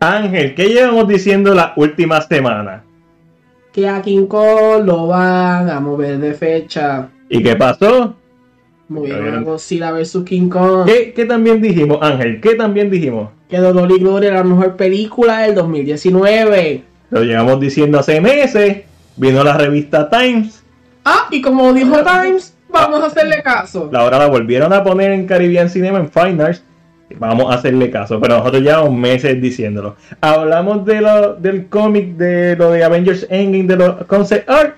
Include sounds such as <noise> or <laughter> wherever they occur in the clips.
Ángel, ¿qué llevamos diciendo la última semana? Que a King Kong lo van a mover de fecha. ¿Y qué pasó? Movieron a Godzilla vs King Kong. ¿Qué, ¿Qué también dijimos, Ángel? ¿Qué también dijimos? Que Dolor y Gloria era la mejor película del 2019. Lo llevamos diciendo hace meses. Vino la revista Times. Ah, y como dijo Times, vamos a hacerle caso. Ahora la volvieron a poner en Caribbean Cinema en Fine Arts. Vamos a hacerle caso, pero nosotros llevamos meses diciéndolo. Hablamos de lo, del cómic de lo de Avengers Endgame de los concept art.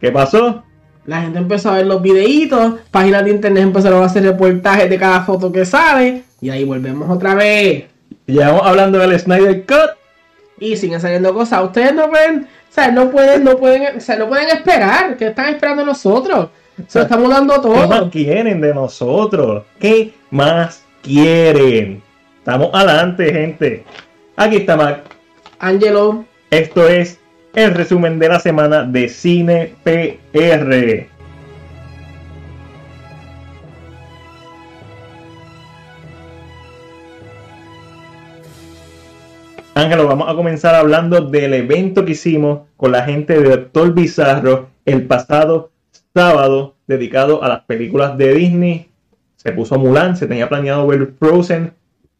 ¿Qué pasó? La gente empezó a ver los videitos, páginas de internet empezaron a hacer reportajes de cada foto que sale, y ahí volvemos otra vez. Llevamos hablando del Snyder Cut. Y siguen saliendo cosas. Ustedes no pueden, o sea, no pueden, no pueden, o sea, no pueden esperar. ¿Qué están esperando nosotros? Se lo estamos dando todo. ¿Qué más quieren de nosotros? ¿Qué más quieren? Estamos adelante, gente. Aquí está Mac. Angelo. Esto es el resumen de la semana de Cine PR. Ángelo, vamos a comenzar hablando del evento que hicimos con la gente de Doctor Bizarro el pasado sábado, dedicado a las películas de Disney. Se puso Mulan, se tenía planeado ver Frozen.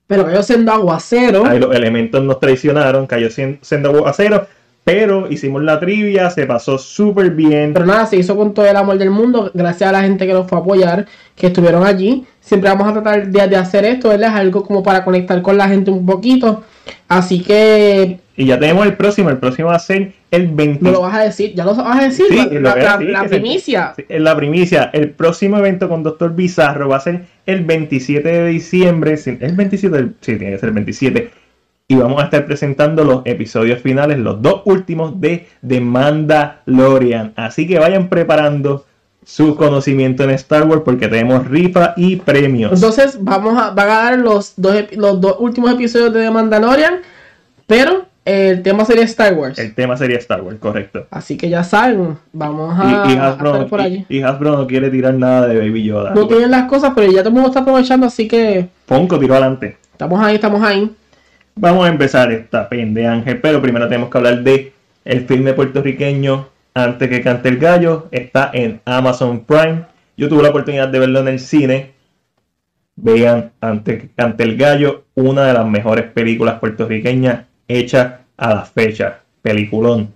Pero cayó siendo aguacero. Ahí los elementos nos traicionaron, cayó siendo aguacero. Pero hicimos la trivia, se pasó súper bien. Pero nada, se hizo con todo el amor del mundo, gracias a la gente que nos fue a apoyar, que estuvieron allí. Siempre vamos a tratar de, de hacer esto, ¿verdad? Es algo como para conectar con la gente un poquito. Así que. Y ya tenemos el próximo. El próximo va a ser el 20. ¿No lo vas a decir? ¿Ya lo vas a decir? Sí, la, lo la, decir, la que primicia. Sí, la primicia. El próximo evento con Doctor Bizarro va a ser el 27 de diciembre. ¿Es el 27? Sí, tiene que ser el 27. Y vamos a estar presentando los episodios finales, los dos últimos de The Mandalorian. Así que vayan preparando su conocimiento en Star Wars porque tenemos rifa y premios. Entonces vamos a, van a dar los dos, los dos últimos episodios de The Mandalorian, pero el tema sería Star Wars. El tema sería Star Wars, correcto. Así que ya saben, vamos a, y, y Hasbro, a estar por allí. Y, y, Hasbro no quiere tirar nada de Baby Yoda. No tienen las cosas, pero ya todo el mundo está aprovechando, así que... Ponco tiró adelante. Estamos ahí, estamos ahí. Vamos a empezar esta pende Ángel, pero primero tenemos que hablar de el filme puertorriqueño Antes que cante el gallo. Está en Amazon Prime. Yo tuve la oportunidad de verlo en el cine. Vean Antes que cante el gallo, una de las mejores películas puertorriqueñas hechas a la fecha. Peliculón.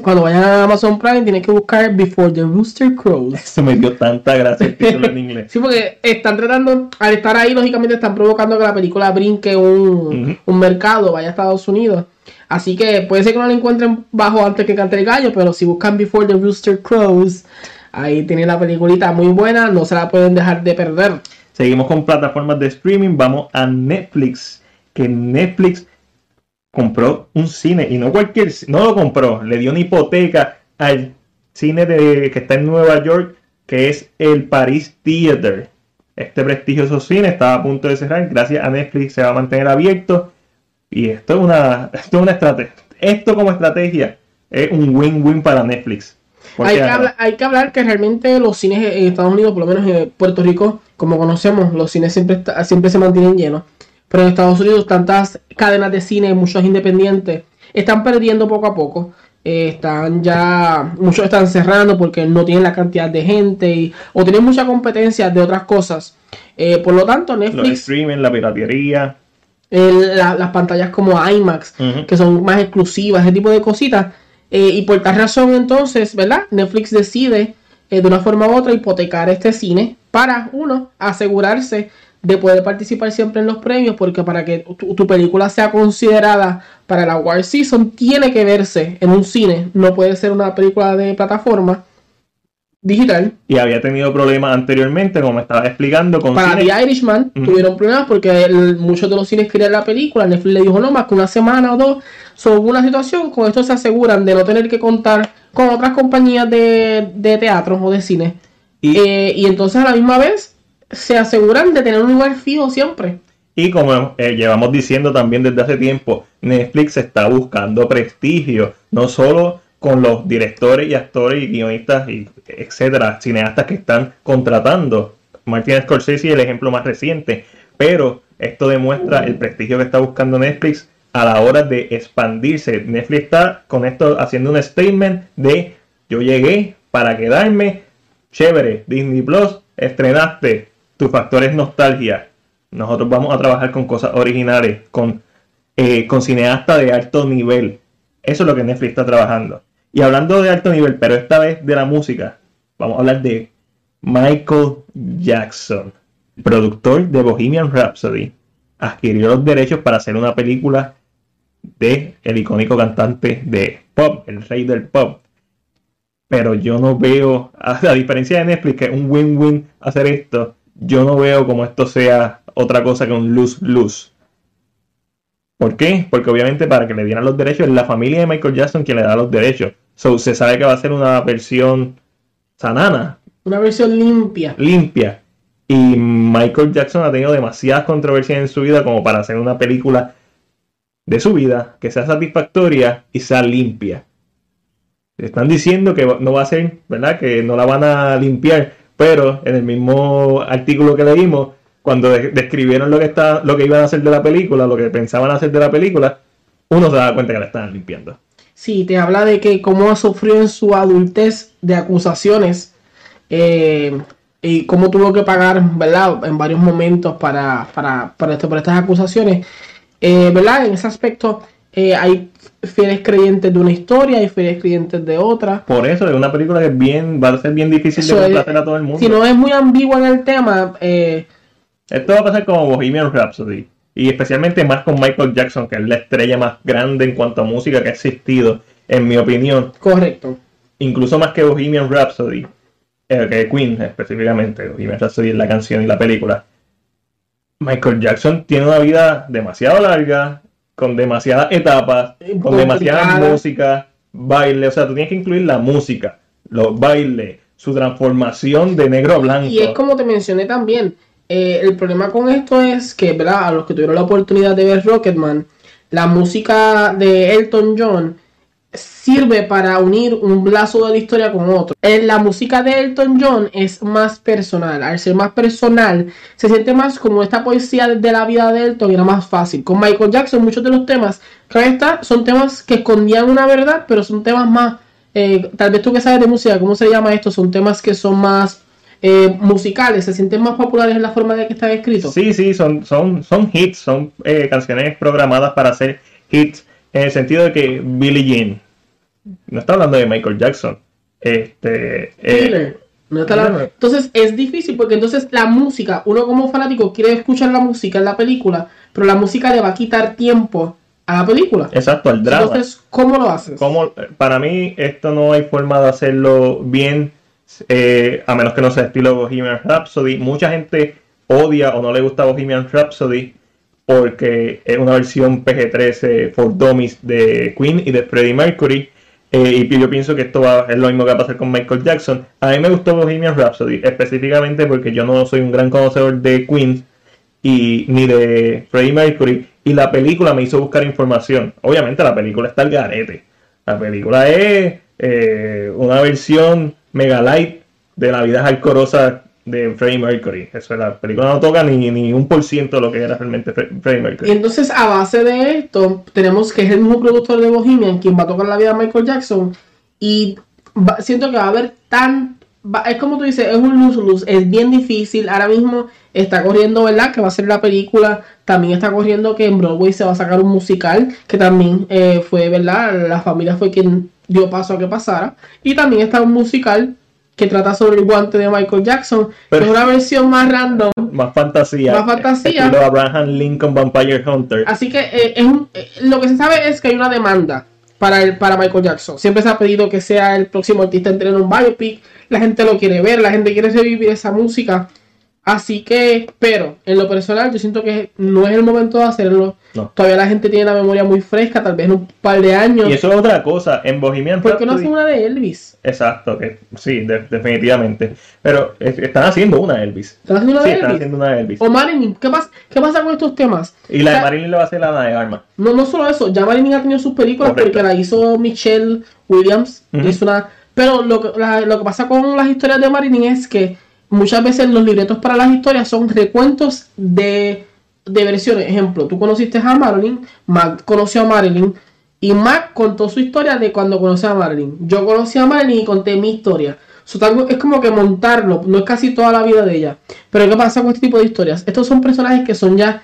Cuando vayan a Amazon Prime tienen que buscar Before the Rooster Crows. Eso me dio tanta gracia el título en inglés. Sí, porque están tratando, al estar ahí, lógicamente están provocando que la película brinque un, uh -huh. un mercado, vaya a Estados Unidos. Así que puede ser que no la encuentren bajo antes que cante el gallo, pero si buscan Before the Rooster Crows, ahí tienen la peliculita muy buena, no se la pueden dejar de perder. Seguimos con plataformas de streaming, vamos a Netflix, que Netflix compró un cine y no cualquier, no lo compró, le dio una hipoteca al cine de, que está en Nueva York, que es el Paris Theater. Este prestigioso cine estaba a punto de cerrar, gracias a Netflix se va a mantener abierto y esto es una, <laughs> esto es una estrategia. Esto como estrategia es un win-win para Netflix. Hay que, hablar, hay que, hablar, que realmente los cines en Estados Unidos, por lo menos en Puerto Rico, como conocemos, los cines siempre, está, siempre se mantienen llenos. Pero en Estados Unidos tantas cadenas de cine, muchos independientes, están perdiendo poco a poco. Eh, están ya, muchos están cerrando porque no tienen la cantidad de gente y, o tienen mucha competencia de otras cosas. Eh, por lo tanto, Netflix... Los streaming, la piratería. El, la, las pantallas como IMAX, uh -huh. que son más exclusivas, ese tipo de cositas. Eh, y por tal razón, entonces, ¿verdad? Netflix decide de una forma u otra hipotecar este cine para, uno, asegurarse de poder participar siempre en los premios, porque para que tu, tu, película sea considerada para la Award Season, tiene que verse en un cine, no puede ser una película de plataforma digital. Y había tenido problemas anteriormente, como me estaba explicando. Con para cine. The Irishman uh -huh. tuvieron problemas porque el, muchos de los cines querían la película, Netflix le dijo no, más que una semana o dos, sobre una situación, con esto se aseguran de no tener que contar con otras compañías de, de teatro o de cine. Y, eh, y entonces a la misma vez se aseguran de tener un lugar fijo siempre. Y como eh, llevamos diciendo también desde hace tiempo, Netflix está buscando prestigio, no solo con los directores y actores y guionistas y etcétera, cineastas que están contratando. Martin Scorsese es el ejemplo más reciente, pero esto demuestra el prestigio que está buscando Netflix a la hora de expandirse. Netflix está con esto haciendo un statement de yo llegué para quedarme. Chévere, Disney Plus, estrenaste, tu factor es nostalgia. Nosotros vamos a trabajar con cosas originales, con, eh, con cineastas de alto nivel. Eso es lo que Netflix está trabajando. Y hablando de alto nivel, pero esta vez de la música, vamos a hablar de Michael Jackson, productor de Bohemian Rhapsody. Adquirió los derechos para hacer una película de el icónico cantante de pop, el rey del pop. Pero yo no veo, a, diferencia de Netflix, que es un win-win hacer esto, yo no veo como esto sea otra cosa que un lose-lose. ¿Por qué? Porque obviamente para que le dieran los derechos es la familia de Michael Jackson quien le da los derechos. So, se sabe que va a ser una versión sanana. Una versión limpia. Limpia. Y Michael Jackson ha tenido demasiadas controversias en su vida como para hacer una película de su vida que sea satisfactoria y sea limpia. Están diciendo que no va a ser, ¿verdad? Que no la van a limpiar, pero en el mismo artículo que leímos, cuando describieron lo que, está, lo que iban a hacer de la película, lo que pensaban hacer de la película, uno se da cuenta que la estaban limpiando. Sí, te habla de que cómo ha sufrido en su adultez de acusaciones eh, y cómo tuvo que pagar, ¿verdad? En varios momentos para, para, para, esto, estas acusaciones. Eh, ¿Verdad? En ese aspecto eh, hay fieles creyentes de una historia y fieles creyentes de otra. Por eso es una película que es bien, va a ser bien difícil de complacer a todo el mundo. Si no es muy ambigua en el tema, eh, esto va a pasar como Bohemian Rhapsody. Y especialmente más con Michael Jackson, que es la estrella más grande en cuanto a música que ha existido, en mi opinión. Correcto. Incluso más que Bohemian Rhapsody, eh, que Queen específicamente. Bohemian Rhapsody es la canción y la película. Michael Jackson tiene una vida demasiado larga, con demasiadas etapas, con demasiada música, baile. O sea, tú tienes que incluir la música, los bailes, su transformación de negro a blanco. Y es como te mencioné también eh, el problema con esto es que, ¿verdad? A los que tuvieron la oportunidad de ver Rocketman, la música de Elton John sirve para unir un lazo de la historia con otro. En la música de Elton John es más personal. Al ser más personal, se siente más como esta poesía de la vida de Elton y era más fácil. Con Michael Jackson, muchos de los temas, claro está, son temas que escondían una verdad, pero son temas más. Eh, tal vez tú que sabes de música, ¿cómo se llama esto? Son temas que son más eh, musicales se sienten más populares en la forma de que están escritos. Sí, sí, son, son, son hits, son eh, canciones programadas para hacer hits, en el sentido de que Billie Jean, no está hablando de Michael Jackson, este... Eh, entonces es difícil porque entonces la música, uno como fanático quiere escuchar la música en la película, pero la música le va a quitar tiempo a la película. Exacto, al drama. Entonces, ¿cómo lo haces? ¿Cómo, para mí esto no hay forma de hacerlo bien eh, a menos que no sea estilo Bohemian Rhapsody. Mucha gente odia o no le gusta Bohemian Rhapsody porque es una versión PG-13 for Dummies de Queen y de Freddie Mercury. Eh, y yo pienso que esto va, es lo mismo que va a pasar con Michael Jackson. A mí me gustó Bohemian Rhapsody, específicamente porque yo no soy un gran conocedor de Queen y ni de Freddie Mercury. Y la película me hizo buscar información. Obviamente la película está al garete. La película es eh, una versión Megalight de la vida alcorosa de Freddie Mercury. Eso la película no toca ni, ni un por ciento de lo que era realmente Freddie Mercury. Y entonces, a base de esto, tenemos que es el mismo productor de Bohemian quien va a tocar la vida de Michael Jackson. Y siento que va a haber tan. es como tú dices, es un luz-luz, es bien difícil. Ahora mismo está corriendo, ¿verdad? Que va a ser la película. También está corriendo que en Broadway se va a sacar un musical, que también eh, fue, ¿verdad? La familia fue quien dio paso a que pasara. Y también está un musical que trata sobre el guante de Michael Jackson, Pero, es una versión más random. Más fantasía. Más fantasía. Abraham Lincoln Vampire Hunter. Así que eh, eh, lo que se sabe es que hay una demanda para, el, para Michael Jackson. Siempre se ha pedido que sea el próximo artista en tener un biopic. La gente lo quiere ver, la gente quiere revivir esa música. Así que, pero en lo personal, yo siento que no es el momento de hacerlo. Todavía la gente tiene la memoria muy fresca, tal vez en un par de años. Y eso es otra cosa. En Bohemian ¿Por qué no hacen una de Elvis? Exacto, que sí, definitivamente. Pero están haciendo una de Elvis. ¿Están haciendo una de sí, Elvis? están haciendo una de Elvis. O Marilyn, ¿qué pasa, ¿qué pasa con estos temas? Y la de Marilyn le va a hacer la de Arma. No, no solo eso, ya Marilyn ha tenido sus películas porque la hizo Michelle Williams. hizo una... Pero lo que, lo que pasa con las historias de Marilyn es que muchas veces los libretos para las historias son recuentos de de versiones. Ejemplo, tú conociste a Marilyn, Mac conoció a Marilyn y Mac contó su historia de cuando conoció a Marilyn. Yo conocí a Marilyn y conté mi historia. es como que montarlo, no es casi toda la vida de ella. Pero ¿qué pasa con este tipo de historias? Estos son personajes que son ya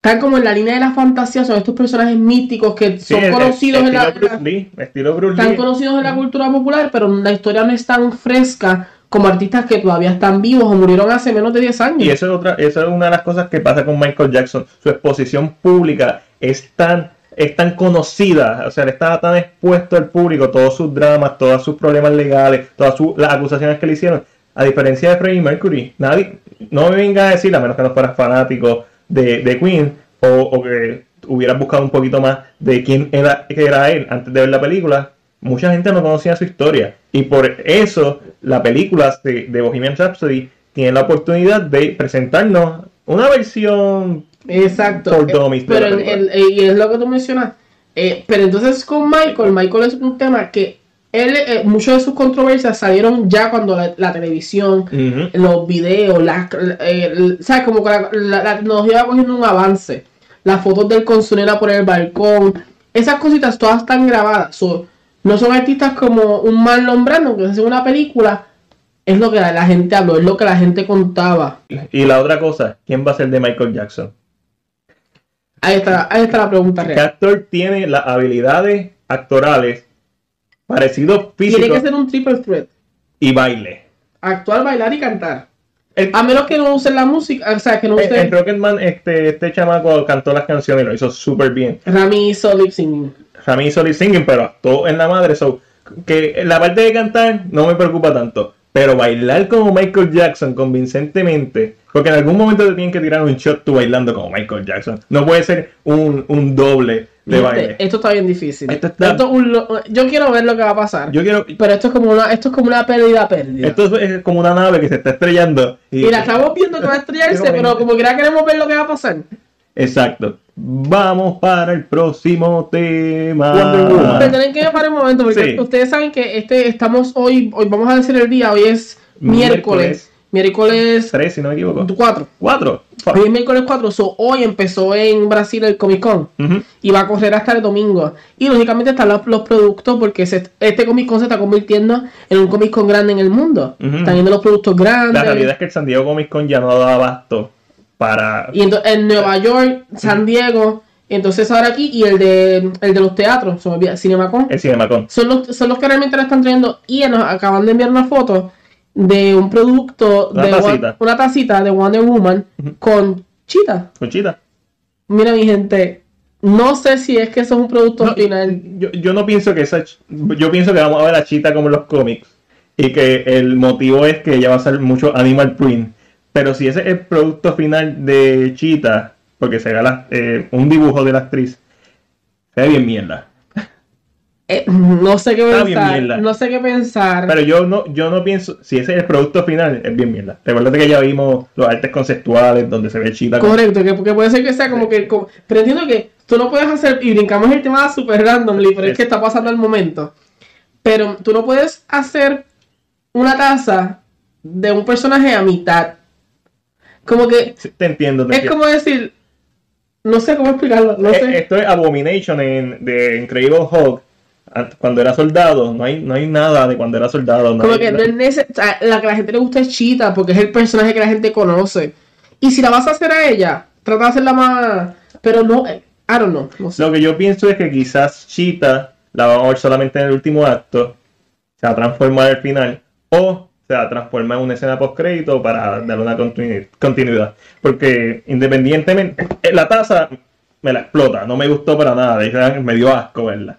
están como en la línea de la fantasía, son estos personajes míticos que son conocidos en la, están conocidos en la cultura popular, pero la historia no es tan fresca como artistas que todavía están vivos o murieron hace menos de 10 años. Y eso es otra, eso es una de las cosas que pasa con Michael Jackson. Su exposición pública es tan, es tan conocida, o sea, le estaba tan expuesto al público, todos sus dramas, todos sus problemas legales, todas las acusaciones que le hicieron. A diferencia de Freddie Mercury, nadie, no me venga a decir, a menos que no fueras fanático de, de Queen, o, o, que hubieras buscado un poquito más de quién era, era él antes de ver la película, mucha gente no conocía su historia. Y por eso la película de, de Bohemian Rhapsody tiene la oportunidad de presentarnos una versión Exacto. Por pero el, y es lo que tú mencionas. Eh, pero entonces con Michael, Michael es un tema que él, eh, muchas de sus controversias salieron ya cuando la, televisión, los videos, la, ¿sabes? Como que la, tecnología va cogiendo un avance. Las fotos del consulera por el balcón, esas cositas todas están grabadas. No son artistas como un mal nombrando que hace una película. Es lo que la gente habló, es lo que la gente contaba. Y la otra cosa, ¿quién va a ser de Michael Jackson? Ahí está, ahí está la pregunta real. ¿Qué actor tiene las habilidades actorales parecido físico? Tiene que ser un triple threat. Y baile. Actuar, bailar y cantar. a menos que no usen la música, o sea, que no usen... En Rocketman, este, este chamaco cantó las canciones y lo hizo súper bien. Rami hizo lip singing. Rami hizo lip singing, pero actuó en la madre, so, que la parte de cantar no me preocupa tanto. Pero bailar como Michael Jackson convincentemente, porque en algún momento te tienen que tirar un shot tú bailando como Michael Jackson. No puede ser un, un doble de baile. Esto está bien difícil. yo quiero ver lo que va a pasar. Yo quiero, pero esto es como una, esto es como una pérdida pérdida. Esto es como una nave que se está estrellando. Y, la estamos viendo que va a estrellarse, pero como que queremos ver lo que va a pasar. Exacto. Vamos para el próximo tema. Pero tienen que parar un momento, porque ustedes saben que este estamos hoy, hoy vamos a decir el día, hoy es miércoles. Miércoles, 3, si no me equivoco. 4. 4. Hoy es miércoles 4. hoy empezó en Brasil el Comic Con. Y va a correr hasta el domingo. Y lógicamente están los, productos porque este Comic Con se está convirtiendo en un Comic Con grande en el mundo. Están viendo los productos grandes. La realidad es que el San Diego Comic Con ya no da abasto para... Y en Nueva York, San Diego, entonces ahora aquí, y el de, el de los teatros, me Cinemacon. El Cinemacon. Son los, son los que realmente lo están trayendo. Y nos acaban de enviar una foto de un producto, una, de tacita. una tacita de Wonder Woman con chita. Con chita. Mira mi gente, no sé si es que eso es un producto final. Yo, yo, no pienso que esa, yo pienso que vamos a ver a chita como en los cómics y que el motivo es que ella va a ser mucho animal print pero si ese es el producto final de Cheetah, porque se gana eh, un dibujo de la actriz, se ve bien mierda. <laughs> Eh, no sé qué pensar. No sé qué pensar. Pero yo no, yo no pienso, si ese es el producto final, es bien mierda. Recuerda que ya vimos los artes conceptuales donde se ve Cheetah. Correcto, que, puede ser que sea como que. pero entiendo que tú no puedes hacer, y brincamos el tema super randomly, pero es, es que está pasando el momento. Pero tú no puedes hacer una taza de un personaje a mitad como que. te entiendo. es como decir. No sé cómo explicarlo. No eh, sé. Esto es Abomination en, de Incredible Hulk. Cuando era soldado, no hay, no hay nada de cuando era soldado. como que no es necesario. la que a la gente le gusta es Cheetah, porque es el personaje que la gente conoce. Y si la vas a hacer a ella, trata de hacerla más. Pero no, eh, I don't know. Lo que yo pienso es que quizás Cheetah la vamos a ver solamente en el último acto, se va a transformar al final, o sea, transforma en una escena post crédito para darle una continuidad. Porque independientemente, eh, la taza me la explota, no me gustó para nada, me dio asco verla.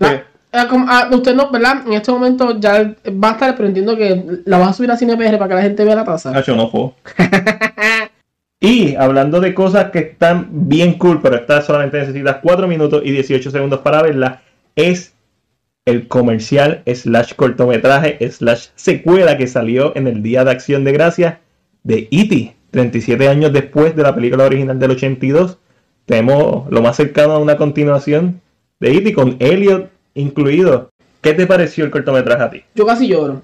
Eh, ah, usted no, ¿verdad? En este momento ya va a estar, pero entiendo que la vas a subir a CinePR para que la gente vea la taza. yo no fue. <laughs> y hablando de cosas que están bien cool, pero esta solamente necesitas 4 minutos y 18 segundos para verla, es el comercial slash cortometraje slash secuela que salió en el Día de Acción de Gracias de E.T. 37 años después de la película original del 82. Tenemos lo más cercano a una continuación de E.T. con Elliot incluido. ¿Qué te pareció el cortometraje a ti? Yo casi lloro.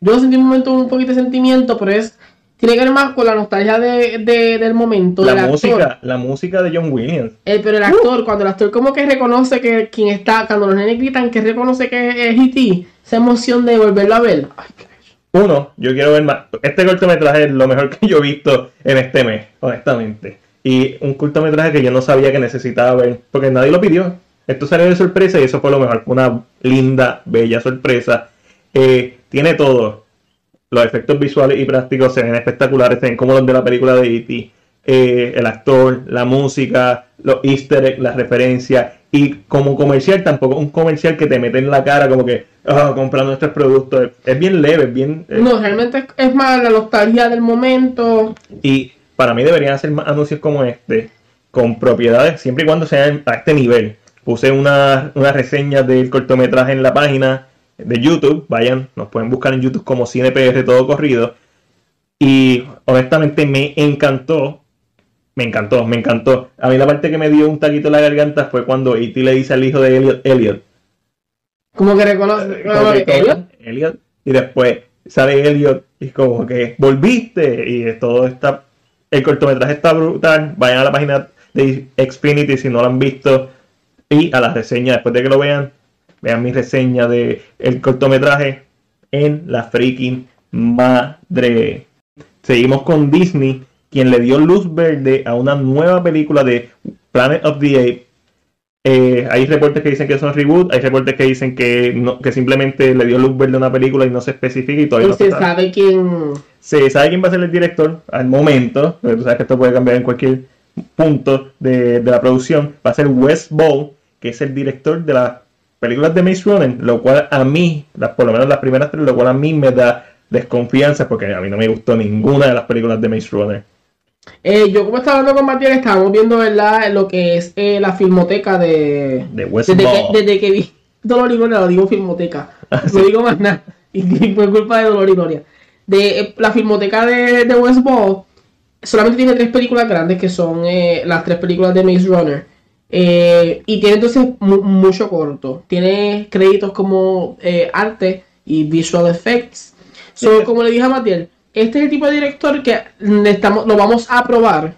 Yo sentí un momento un poquito de sentimiento, pero es tiene que ver más con la nostalgia de, de- del momento. La del música, actor. la música de John Williams. Eh, pero el actor, cuando el actor como que reconoce que quien está, cuando los nenes gritan que reconoce que es E.T., esa emoción de volverlo a ver. Ay. Uno, yo quiero ver más. Este cortometraje es lo mejor que yo he visto en este mes, honestamente. Y un cortometraje que yo no sabía que necesitaba ver, porque nadie lo pidió. Esto salió de sorpresa y eso fue lo mejor. Fue una linda, bella sorpresa. Eh, tiene todo. Los efectos visuales y prácticos se ven espectaculares, se ven como los de la película de E.T. Eh, el actor, la música, los easter eggs, las referencias. Y como comercial, tampoco un comercial que te mete en la cara como que, ah, comprando nuestros productos. Es bien leve, es bien... eh, No, realmente es, es más la nostalgia del momento. y para mí deberían hacer más anuncios como este, con propiedades, siempre y cuando sean a este nivel. Puse una, una reseña del cortometraje en la página de YouTube. Vayan, nos pueden buscar en YouTube como CinePR todo corrido. Y honestamente me encantó. Me encantó, me encantó. A mí la parte que me dio un taquito en la garganta fue cuando E.T. le dice al hijo de Elliot, Elliot, Como que reconoce. como que todo- Elliot, y después sale Elliot y como que volviste y todo está el cortometraje está brutal vayan a la página de Xfinity si no lo han visto y a la reseña después de que lo vean vean mi reseña de el cortometraje en la freaking madre seguimos con Disney quien le dio luz verde a una nueva película de Planet of the Apes eh, hay reportes que dicen que son reboot, hay reportes que dicen que no, que simplemente le dio luz verde a una película y no se especifica y todavía Y no se se sabe. sabe quién. Se sabe quién va a ser el director al momento, pero tú sabes que esto puede cambiar en cualquier punto de, de la producción. Va a ser Wes Ball, que es el director de las películas de Maze Runner, lo cual a mí, las, por lo menos las primeras tres, lo cual a mí me da desconfianza porque a mí no me gustó ninguna de las películas de Maze Runner. Eh, yo como estaba hablando con Matías, estábamos viendo ¿verdad? lo que es eh, la filmoteca de... De Desde que, desde que vi <laughs> Dolor y Gloria, lo digo filmoteca. Ah, No digo más nada. <laughs> Y fue culpa de Dolor y Gloria. De eh, la filmoteca de, de West Ball, solamente tiene tres películas grandes que son eh, las tres películas de Maze Runner. Eh, y tiene entonces mu- mucho corto. Tiene créditos como eh, arte y visual effects. So, Sí. como le dije a Matías, este es el tipo de director que mm, estamos, lo vamos a probar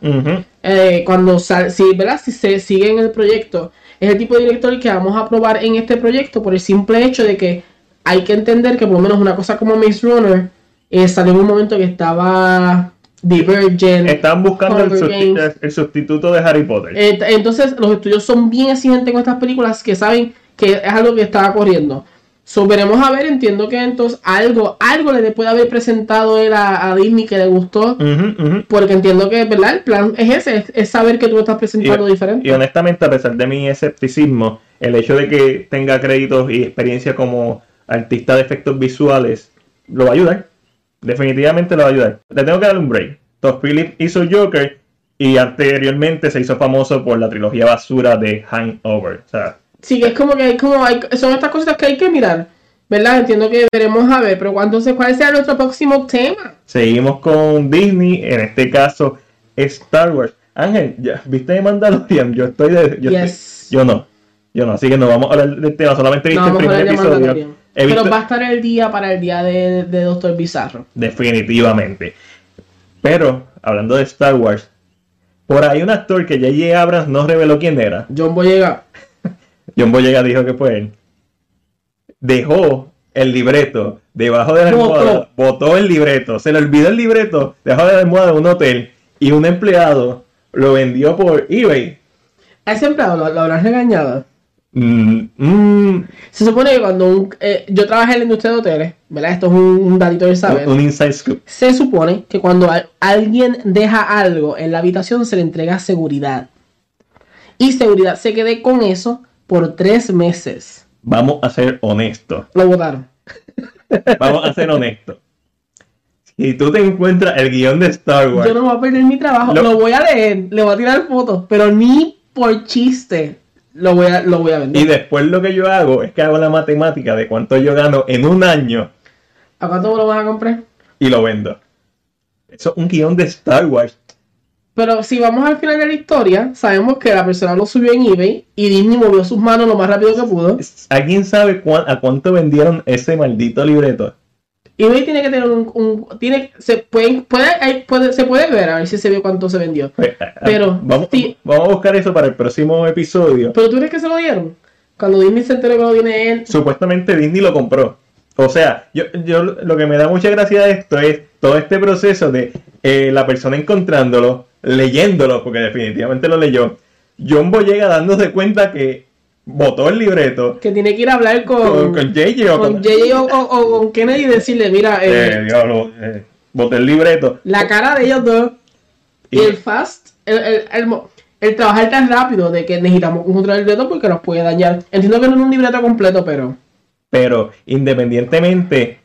eh, cuando sal, si, ¿verdad? si se sigue en el proyecto, es el tipo de director que vamos a probar en este proyecto por el simple hecho de que hay que entender que por lo menos una cosa como Maze Runner eh, salió en un momento que estaba Divergent. Están buscando el, sustituto de Harry Potter. Eh, entonces los estudios son bien exigentes con estas películas que saben que es algo que está corriendo. So, veremos a ver, entiendo que entonces algo, algo le puede haber presentado él a, a Disney que le gustó. Porque entiendo que, ¿verdad? El plan es ese, es, es saber que tú estás presentando diferente. Y honestamente, a pesar de mi escepticismo, el hecho de que tenga créditos y experiencia como artista de efectos visuales lo va a ayudar. Definitivamente lo va a ayudar. Le tengo que dar un break. Todd Phillips hizo Joker y anteriormente se hizo famoso por la trilogía basura de Hangover. O sea, Sí, que es como que hay como hay, son estas cositas que hay que mirar, ¿verdad? Entiendo que veremos a ver, pero ¿cuándo se, ¿cuál será nuestro próximo tema? seguimos con Disney, en este caso Star Wars. Ángel, ¿ya ¿viste Mandalorian? Yo estoy de. Yo, Yes. estoy- yo no. Yo no, así que no vamos a hablar del tema, solamente viste No, el primer episodio. Visto- Pero va a estar el día para el día de, de Doctor Bizarro. Definitivamente. Pero, hablando de Star Wars, por ahí un actor que J.J. Abrams no reveló quién era. John Boyega. <laughs> John Boyega dijo que fue él. Dejó el libreto debajo de la Botó. almohada, botó el libreto, se le olvidó el libreto debajo de la almohada de un hotel y un empleado lo vendió por eBay. A ese empleado lo, lo habrán regañado. Mm, mm, Se supone que cuando un, eh, yo trabajé en la industria de hoteles, ¿verdad? Esto es un, un datito de saber. un inside scoop. Se supone que cuando al- alguien deja algo en la habitación se le entrega seguridad. Y seguridad se quede con eso por tres meses. Vamos a ser honestos. Lo votaron. <laughs> Vamos a ser honestos. Si tú te encuentras el guion de Star Wars Yo no voy a perder mi trabajo. Lo- Lo, voy a leer, le voy a tirar fotos, pero ni por chiste lo voy a, lo voy a vender. y después lo que yo hago es que hago la matemática de cuánto yo gano en un año ¿A cuánto me lo vas a comprar? y lo vendo. Eso es un guion de Star Wars. Pero si vamos al final de la historia, sabemos que la persona lo subió en eBay y Disney movió sus manos lo más rápido que pudo. ¿Alguien sabe cuán- a cuánto vendieron ese maldito libreto? eBay tiene que tener un, un- tiene, se puede, puede, hay- puede- se puede ver a ver si se ve cuánto se vendió. Pues, Pero, vamos, vamos a buscar eso para el próximo episodio. Pero tú crees que se lo dieron? Cuando Disney se enteró que lo tiene él. Supuestamente Disney lo compró. O sea, yo, yo lo que me da mucha gracia de esto es todo este proceso de eh, la persona encontrándolo, leyéndolo, porque definitivamente lo leyó. John Boyega dándose cuenta que votó el libreto Que tiene que ir a hablar con, con, con JJ o con con, JJ o, o- o con Kennedy y decirle, mira, eh, eh, diablo, eh, voté el libreto. la cara de ellos dos y, el fast, el, el, el trabajar tan rápido de que necesitamos encontrar el libreto porque nos puede dañar. Entiendo que no es un libreto completo, pero Pero independientemente,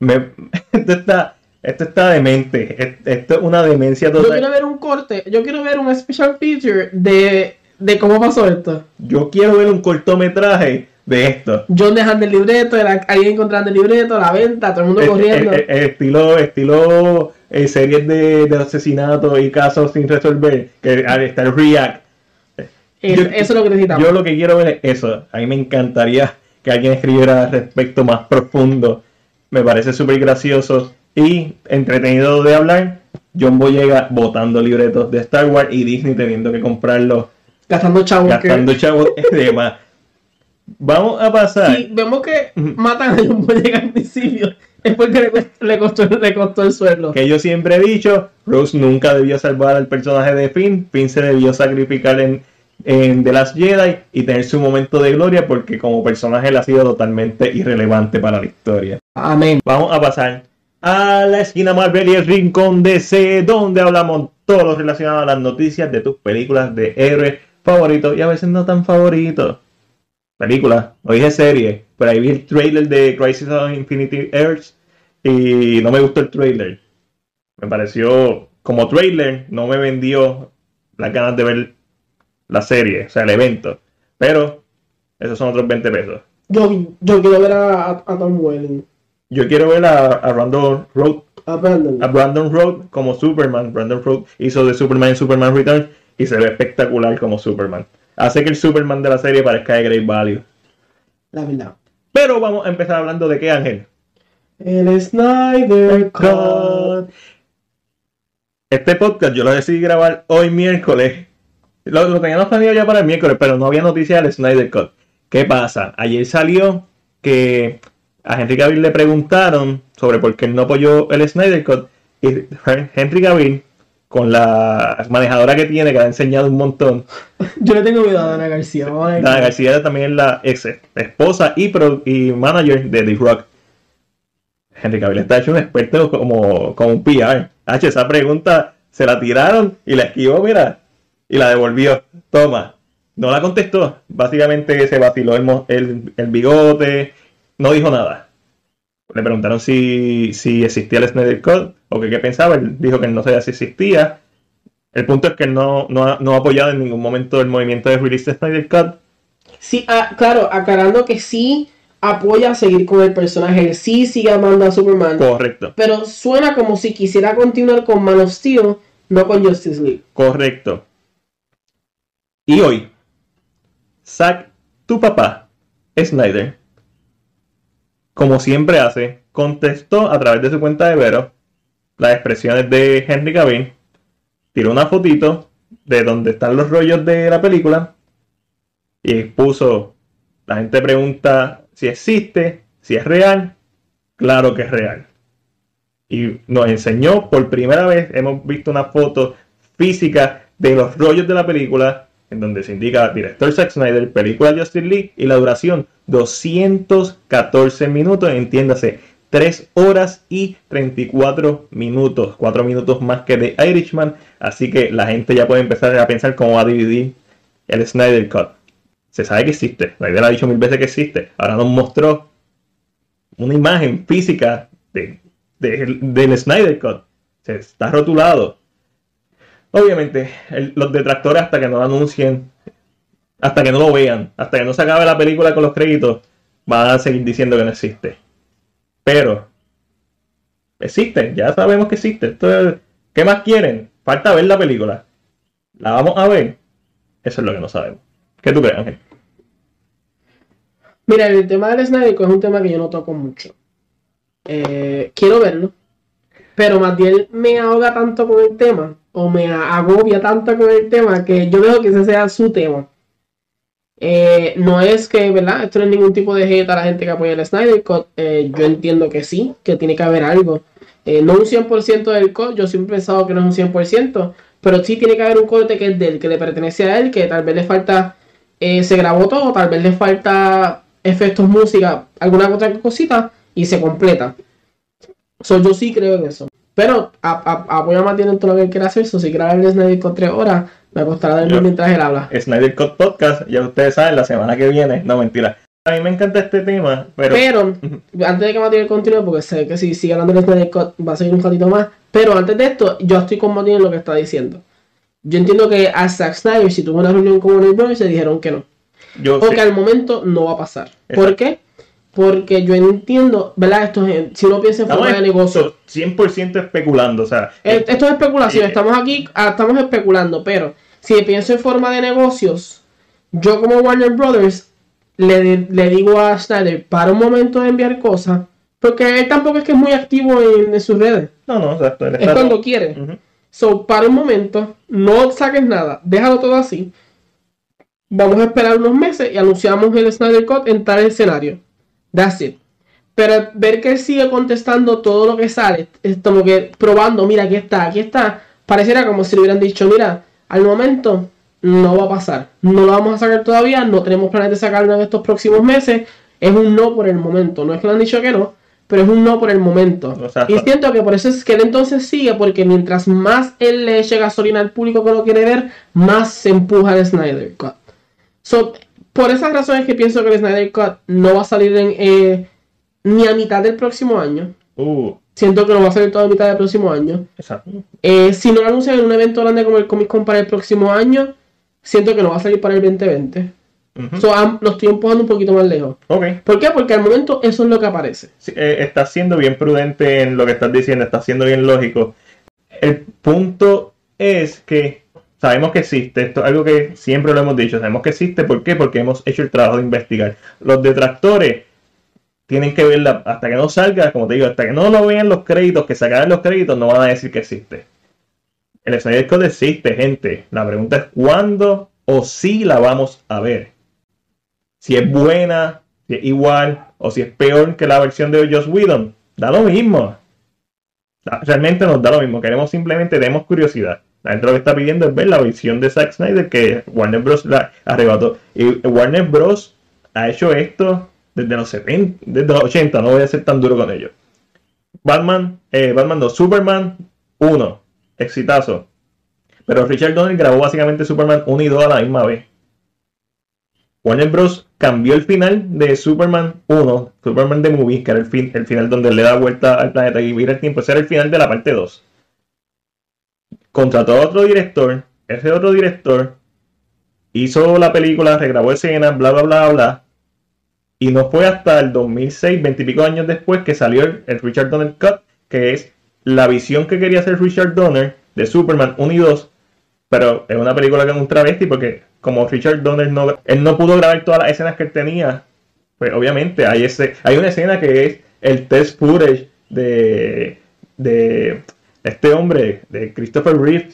me- <laughs> esto está, esto está demente. Es- Esto es una demencia yo total. quiero ver un corte, yo quiero ver un special feature de, de cómo pasó esto. Yo quiero ver un cortometraje de esto. John dejando el libreto, el- alguien encontrando el libreto, la venta, todo el mundo Eh, corriendo. eh, eh, estilo estilo eh, series de, de asesinatos y casos sin resolver. Que al estar React. Es- yo- eso es lo que necesitamos. Yo lo que quiero ver es eso. A mí me encantaría que alguien escribiera al respecto más profundo. Me parece súper gracioso y entretenido de hablar. John Boyega votando libretos de Star Wars y Disney teniendo que comprarlos, Gastando chavos. que- gastando chavos <laughs> y demás. Vamos a pasar. Si vemos que matan a John Boyega al principio, es porque le costó, le costó, le costó el sueldo. que yo siempre he dicho, Rose nunca debió salvar al personaje de Finn, Finn se debió sacrificar en, en The Last Jedi y tener su momento de gloria porque como personaje él ha sido totalmente irrelevante para la historia. Amén. Vamos a pasar a la esquina Marvel y el rincón DC, donde hablamos todo lo relacionado a las noticias de tus películas de héroes favoritos y a veces no tan favoritos. Películas, no dije serie, pero ahí vi el trailer de Crisis on Infinity Earths y no me gustó el trailer. Me pareció como trailer, no me vendió las ganas de ver la serie, o sea, el evento. Pero esos son otros 20 pesos. Yo, yo quiero ver a, a, a Tom Welling. Yo quiero ver a, a Randall Road A Brandon. a Brandon Road como Superman. Brandon Road hizo de Superman en Superman Returns y se ve espectacular como Superman. Hace que el Superman de la serie parezca de Great Value. La verdad. Pero vamos a empezar hablando de qué, Ángel. El Snyder Cut. Este podcast yo lo decidí grabar hoy miércoles. Lo, lo teníamos planeado ya para el miércoles, pero no había noticias del Snyder Cut. ¿Qué pasa? Ayer salió que a Henry Cavill le preguntaron sobre por qué él no apoyó el Snyder Cut. Y Henry Cavill, con la manejadora que tiene, que ha enseñado un montón, Yo le tengo miedo a Dana García. vamos a ver. Dana García también es la ex esposa y, pro- y manager de The Rock. Henry Cavill está hecho un experto como, como un PR. H, esa pregunta se la tiraron y la esquivó, mira, y la devolvió. Toma. No la contestó. Básicamente se vaciló el, el, el bigote. No dijo nada. Le preguntaron si, si existía el Snyder Cut o que qué pensaba. Él dijo que no sabía si existía. El punto es que él no, no, ha, no ha apoyado en ningún momento el movimiento de release de Snyder Cut. Sí, ah, claro, aclarando que sí apoya a seguir con el personaje. Sí sigue amando a Superman. Correcto, Pero suena como si quisiera continuar con Man of Steel, no con Justice League. correcto. Y hoy, Zack, tu papá, Snyder, como siempre hace, contestó a través de su cuenta de Vero las expresiones de Henry Cavill, tiró una fotito de donde están los rollos de la película y puso, la gente pregunta si existe, si es real, claro que es real. Y nos enseñó por primera vez, hemos visto una foto física de los rollos de la película, en donde se indica director Zack Snyder, película Justice League y la duración 214 minutos, entiéndase, 3 horas y 34 minutos, 4 minutos más que de Irishman, así que la gente ya puede empezar a pensar cómo va a dividir el Snyder Cut. Se sabe que existe, Snyder ha dicho mil veces que existe, ahora nos mostró una imagen física de, de- del Snyder Cut. Se está rotulado. Obviamente, los detractores hasta que no lo anuncien, hasta que no lo vean, hasta que no se acabe la película con los créditos, van a seguir diciendo que no existe. Pero existe, ya sabemos que existe. Esto es- ¿Qué más quieren? Falta ver la película. ¿La vamos a ver? Eso es lo que no sabemos. ¿Qué tú crees, Ángel? Mira, el tema del Snyder es un tema que yo no toco mucho. Eh, quiero verlo. Pero Matiel me ahoga tanto con el tema, o me agobia tanto con el tema, que yo dejo que ese sea su tema. Eh, no es que, ¿verdad? Esto no es ningún tipo de hate a la gente que apoya el Snyder Cut. Eh, yo entiendo que sí, que tiene que haber algo. no un 100% del cut, yo siempre he pensado que no es un 100%, pero sí tiene que haber un corte que es del, que le pertenece a él, que tal vez le falta, se grabó todo, tal vez le falta efectos, música, alguna otra cosita y se completa. So, yo sí creo en eso. Pero apoyo más bien en todo lo que quiera hacer. eso si quiere hablar de Snyder Cut 3 horas, me costará dormir mientras él habla. Snyder Cut Podcast, ya ustedes saben, la semana que viene. No, mentira. A mí me encanta este tema, pero... Pero, <laughs> antes de que Matías continúe, porque sé que si sigue hablando de Snyder Cut va a seguir un ratito más. Pero antes de esto, yo estoy con Matías en lo que está diciendo. Yo entiendo que a Zack Snyder, si tuvo una reunión con Warner Bros., se dijeron que no. porque al momento no va a pasar. ¿Por qué? Porque yo entiendo, ¿verdad? Esto si uno piensa en forma de negocio. 100% especulando, o sea. Eh, esto es especulación, estamos aquí, ah, estamos especulando, pero si pienso en forma de negocios, yo como Warner Brothers le, digo a Snyder, para un momento de enviar cosas, porque él tampoco es que es muy activo en, sus redes. No, no, exacto. Es cuando quiere. So, para un momento, no saques nada, déjalo todo así. Vamos a esperar unos meses y anunciamos el Snyder Cut en tal escenario. That's it. Pero ver que él sigue contestando todo lo que sale, es como que probando, mira, aquí está, aquí está, pareciera como si le hubieran dicho, mira, al momento no va a pasar, no lo vamos a sacar todavía, no tenemos planes de sacarlo en estos próximos meses, es un no por el momento, no es que le han dicho que no, pero es un no por el momento. y siento que por eso es que él entonces sigue, porque mientras más él le eche gasolina al público que lo quiere ver, más se empuja el Snyder Cut. So, por esas razones que pienso que el Snyder Cut no va a salir en, eh, ni a mitad del próximo año. Uh. Siento que no va a salir toda a mitad del próximo año. Exacto. Eh, si no lo anuncian en un evento grande como el Comic Con para el próximo año, siento que no va a salir para el 2020. lo estoy empujando un poquito más lejos. Okay. ¿Por qué? Porque al momento eso es lo que aparece. Eh, estás siendo bien prudente en lo que estás diciendo, estás siendo bien lógico. El punto es que Sabemos que existe, esto es algo que siempre lo hemos dicho, sabemos que existe, ¿por qué? Porque hemos hecho el trabajo de investigar. Los detractores tienen que verla hasta que no salga, como te digo, hasta que no lo vean los créditos, que sacaran los créditos, no van a decir que existe. El Snyder Code existe, gente. La pregunta es cuándo o si la vamos a ver. Si es buena, si es igual o si es peor que la versión de Joss Whedon. Da lo mismo. Realmente nos da lo mismo. Queremos simplemente, demos curiosidad. La gente lo que está pidiendo es ver la visión de Zack Snyder que Warner Bros. la arrebató. Y Warner Bros. ha hecho esto desde los 70, desde los 80, no voy a ser tan duro con ellos. Batman, eh, Batman 2, Superman 1, exitazo. Pero Richard Donner grabó básicamente Superman 1 y 2 a la misma vez. Warner Bros. cambió el final de Superman 1, Superman de Movie, que era el, el final donde le da vuelta al planeta y vira el tiempo. Ese era el final de la parte 2 contrató a otro director, ese otro director hizo la película, regrabó escenas, bla, bla, bla, bla. Y no fue hasta el 2006, veintipico años después, que salió el, Richard Donner Cut, que es la visión que quería hacer Richard Donner de Superman 1 y 2, pero es una película que es un travesti porque como Richard Donner no, él no pudo grabar todas las escenas que él tenía, pues obviamente hay, ese, hay una escena que es el test footage de, de este hombre, de Christopher Reeve,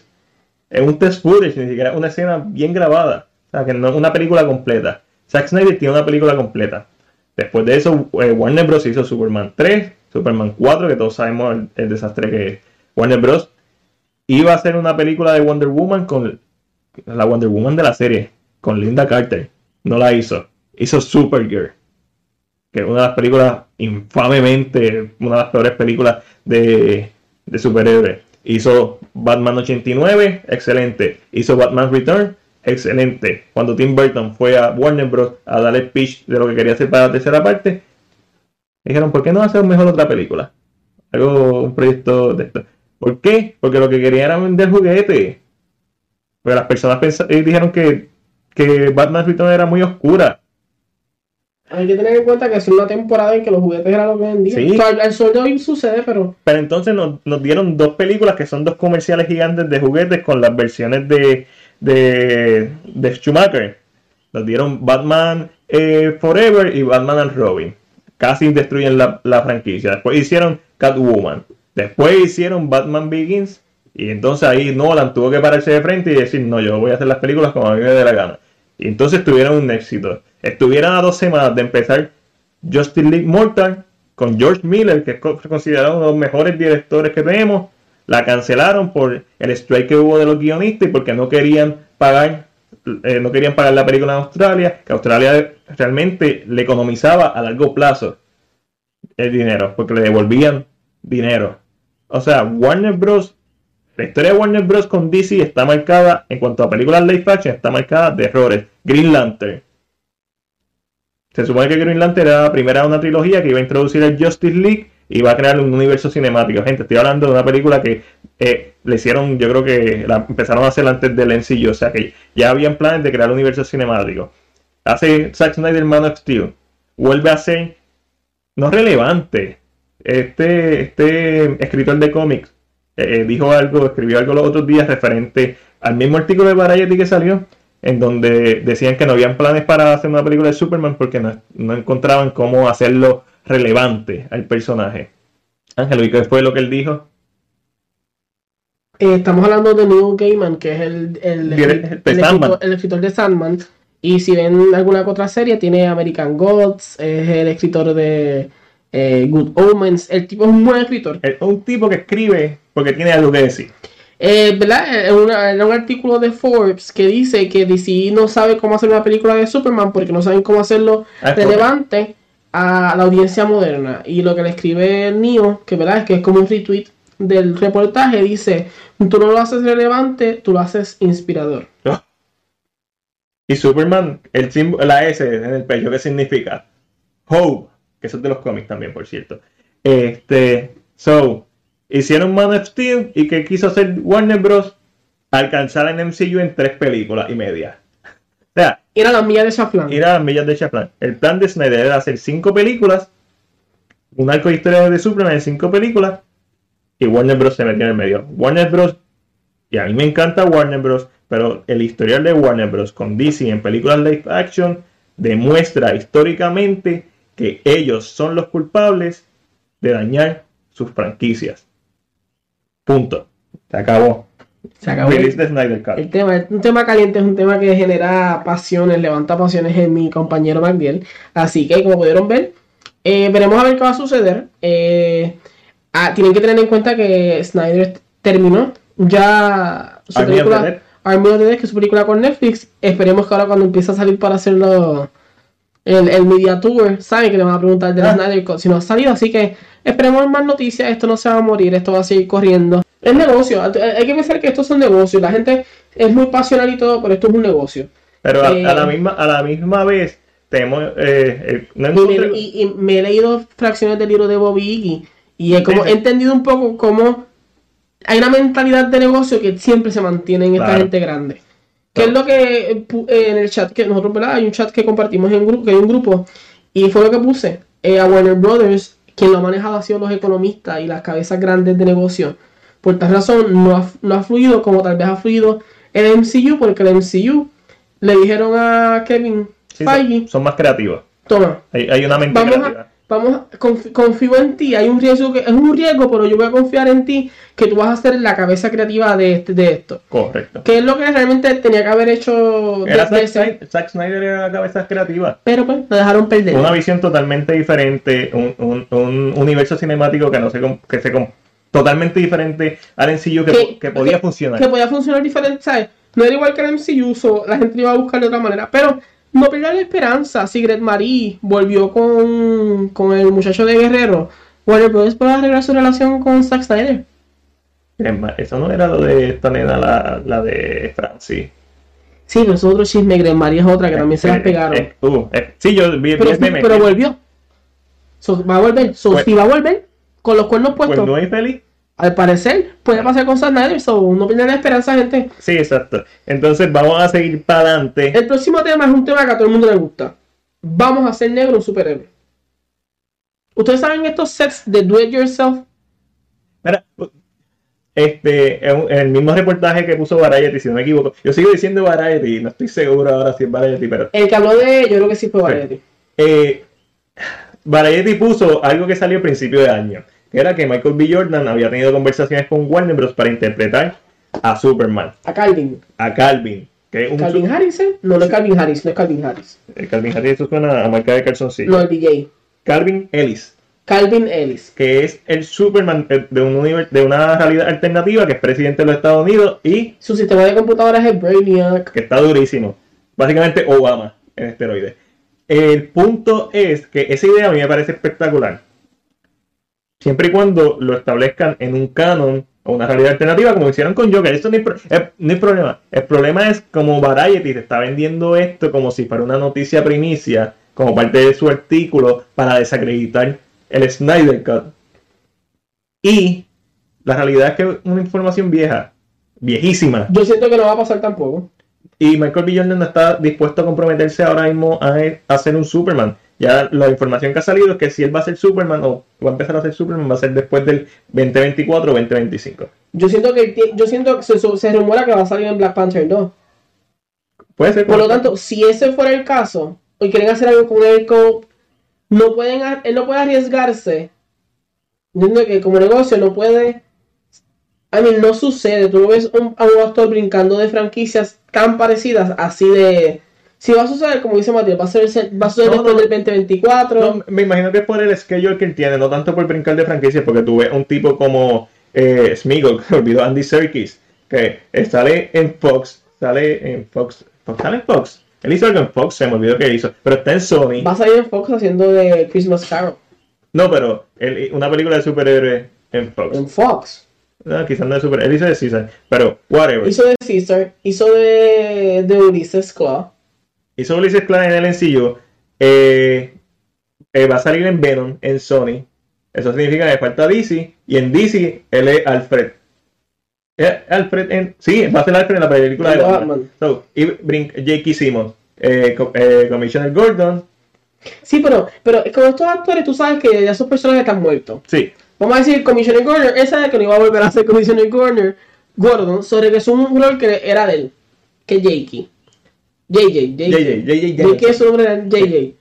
es un test footage, ni siquiera una escena bien grabada. O sea, que no es una película completa. Zack Snyder tiene una película completa. Después de eso, eh, Warner Bros. hizo Superman 3, Superman 4, que todos sabemos el, desastre que es. Warner Bros. iba a hacer una película de Wonder Woman con la Wonder Woman de la serie, con Linda Carter. No la hizo. Hizo Supergirl, que es una de las películas infamemente, una de las peores películas de, de superhéroes. Hizo Batman 89, excelente. Hizo Batman Return, excelente. Cuando Tim Burton fue a Warner Bros. a darle pitch de lo que quería hacer para la tercera parte, dijeron, ¿por qué no hacer mejor otra película? Algo, un proyecto de esto. ¿Por qué? Porque lo que querían era vender juguetes. Pero las personas dijeron que, que Batman Return era muy oscura. Hay que tener en cuenta que es una temporada en que los juguetes eran lo que vendían. Sí. el sol de hoy sucede, pero. Pero entonces nos, dieron dos películas que son dos comerciales gigantes de juguetes con las versiones de, de, de Schumacher. Nos dieron Batman eh, Forever y Batman and Robin. casi destruyen la, la franquicia. Después hicieron Catwoman. Después hicieron Batman Begins. Y entonces ahí Nolan tuvo que pararse de frente y decir, no, yo voy a hacer las películas como a mí me dé la gana. Y entonces tuvieron un éxito. Estuvieron a dos semanas de empezar Justice League Mortal con George Miller, que es considerado uno de los mejores directores que tenemos. La cancelaron por el strike que hubo de los guionistas y porque no querían pagar, eh, no querían pagar la película en Australia, que Australia realmente le economizaba a largo plazo el dinero, porque le devolvían dinero. O sea, Warner Bros. La historia de Warner Bros. con DC está marcada, en cuanto a películas live action, está marcada de errores. Green Lantern. Se supone que Green Lantern era la primera de una trilogía que iba a introducir el Justice League y iba a crear un universo cinemático. Gente, estoy hablando de una película que eh, le hicieron, yo creo que la empezaron a hacer antes del NCU, o sea que ya habían planes de crear un universo cinemático. Hace Zack Snyder Man of Steel, vuelve a ser no relevante. Este, este escritor de cómics eh, dijo algo, escribió algo los otros días referente al mismo artículo de Variety que salió, en donde decían que no habían planes para hacer una película de Superman porque no, encontraban cómo hacerlo relevante al personaje. Ángel, ¿y qué fue lo que él dijo? Eh, estamos hablando de Neil Gaiman, que es el, el, el, escritor, de Sandman. Y si ven alguna otra serie, tiene American Gods, es el escritor de eh, Good Omens. El tipo es un buen escritor. Es un tipo que escribe porque tiene algo que decir. Eh, ¿verdad? En, un artículo de Forbes que dice que DC no sabe cómo hacer una película de Superman porque no saben cómo hacerlo ah, relevante a la audiencia moderna. Y lo que le escribe Neo, que verdad es que es como un retweet del reportaje, dice, tú no lo haces relevante, tú lo haces inspirador. Ah. Y Superman, el la S en el pecho, ¿qué significa? Hope, que eso es de los cómics también, por cierto. Este, so, hicieron Man of Steel y que quiso hacer Warner Bros. alcanzar en MCU en tres películas y media. O sea, ir a las millas de Shaflan. Ir a las millas de Shaflan. El plan de Snyder era hacer cinco películas, un arco de historia de Superman en cinco películas, y Warner Bros. se metió en el medio. Warner Bros. Y a mí me encanta Warner Bros. Pero el historial de Warner Bros. con DC en películas live action demuestra históricamente que ellos son los culpables de dañar sus franquicias. Punto. Se acabó. Se acabó. El, el, tema, un tema caliente es un tema que genera pasiones, levanta pasiones en mi compañero Magdiel. Así que, como pudieron ver, eh, veremos a ver qué va a suceder. Eh, ah, tienen que tener en cuenta que Snyder terminó ya su película Army of the Dead, que es su película con Netflix. Esperemos que ahora cuando empiece a salir para hacerlo el, el Media Tour, saben que le van a preguntar de ah. Snyder si no ha salido. Así que esperemos más noticias. Esto no se va a morir, esto va a seguir corriendo. Es negocio, hay que pensar que esto es un negocio. La gente es muy pasional y todo, pero esto es un negocio. Pero a, la, eh, misma, a la misma vez, tenemos. Eh, eh, y, me, he leído fracciones del libro de Bobby Iggy y he, como, he entendido un poco cómo hay una mentalidad de negocio que siempre se mantiene en esta gente grande. Que es lo que eh, en el chat que nosotros, ¿verdad? Hay un chat que compartimos en grupo, que hay un grupo, y fue lo que puse. Eh, a Warner Brothers, quien lo ha manejado ha sido los economistas y las cabezas grandes de negocio. Por tal razón, no ha, no ha fluido como tal vez ha fluido el MCU, porque el MCU le dijeron a Kevin Feige. Son, más creativos. Toma. Hay, una mente creativa vamos, confío en ti, hay un riesgo que es un riesgo, pero yo voy a confiar en ti que tú vas a ser la cabeza creativa de, este, de esto. Correcto. Que es lo que realmente tenía que haber hecho era Zack, Snyder, era la cabeza creativa. Pero pues lo dejaron perder. Una visión totalmente diferente, un, un, universo cinemático que no se que se totalmente diferente al MCU que, que, podía funcionar. Que podía funcionar diferente, ¿sabes? No era igual que el MCU, la gente iba a buscar de otra manera, pero no pierda la esperanza. Sigrid Marie volvió con, con el muchacho de Guerrero. Warner Bros. puede arreglar su relación con Zack Snyder. Eso no era lo de esta nena, la, la de Francis. Sí, pero es otro chisme. Greg Marie es otra que también se las pegaron. Eh, uh, eh, sí, yo vi, pero, pero volvió. va a volver. So, pues si va a volver con los cuernos puestos. Pues no es feliz al parecer puede pasar con Snyder, so no pierdan la esperanza, gente. Sí, exacto. Entonces vamos a seguir para adelante. El próximo tema es un tema que a todo el mundo le gusta. Vamos a hacer negro un superhéroe. ¿Ustedes saben estos sets de Do It Yourself? Mira, este, en el mismo reportaje que puso Variety, si no me equivoco. Yo sigo diciendo Variety, no estoy seguro ahora si es Variety, pero. El que habló de, yo creo que sí fue Variety. Eh, Variety puso algo que salió a principio de año, que era que Michael B. Jordan había tenido conversaciones con Warner Bros. para interpretar a Superman, A Calvin. a Calvin. Que es un ¿Calvin su- Harris? eh? No, no es Calvin Harris, no es Calvin Harris. eh, Calvin Harris, eso suena a marca de calzoncillo. No, el DJ. Calvin Ellis, Calvin Ellis. que es el Superman eh, de, un de una realidad alternativa, que es presidente de los Estados Unidos y Su sistema de computadoras es Brainiac. que está durísimo. Básicamente Obama en esteroides. El punto es que esa idea a mí me parece espectacular. Siempre y cuando lo establezcan en un canon o una realidad alternativa, como hicieron con Joker. Esto no hay, no hay problema. El problema es como Variety te está vendiendo esto como si fuera una noticia primicia, como parte de su artículo, para desacreditar el Snyder Cut. Y la realidad es que es una información vieja, viejísima. Yo siento que no va a pasar tampoco. Y Michael B. Jordan no está dispuesto a comprometerse ahora mismo a, a ser un Superman. Ya la información que ha salido es que si él va a ser Superman o va a empezar a ser Superman va a ser después del 2024 o 2025. Yo siento que yo siento que se, se rumora que va a salir en Black Panther 2. Puede ser. Por lo tanto, si ese fuera el caso, y quieren hacer algo con él, como- no pueden, él no puede arriesgarse. Entiendo que como negocio no puede. A mí no sucede. Tú no ves un, a un actor brincando de franquicias tan parecidas, así de. Si va a suceder, como dice Matías, va a, ser, va a suceder No, después no. del 2024. No, me imagino que es por el schedule que él tiene, no tanto por brincar de franquicias, porque tú ves un tipo como eh, Smeagol, <laughs> que olvidó Andy Serkis, que sale en Fox, sale en Fox, Fox, sale en Fox. Él hizo algo en Fox, se me olvidó que hizo, pero está en Sony. Va a salir en Fox haciendo de Christmas Carol. No, pero él- una película de superhéroes en Fox. En Fox. No, quizás no es super. Él hizo de Caesar, pero whatever. Hizo de Caesar, hizo de, de Ulysses Claw. Hizo Ulises Clan en el NCU. Eh, eh, va a salir en Venom, en Sony. Eso significa que falta DC. Y en DC, él es Alfred. Eh, Alfred en. Sí, va a ser Alfred en la película de Batman. So, y brin- J.K. Simmons. Eh, co- Commissioner Gordon. Sí, pero, pero con estos actores tú sabes que ya esos personajes están muertos. Sí. Vamos a decir Commissioner Gordon, él sabe que no iba a volver a ser Commissioner Gordon, Gordon, sobre que es un rol que era de él, que es Jakey. JJ, JJ, JJ JJ, que su nombre era JJ.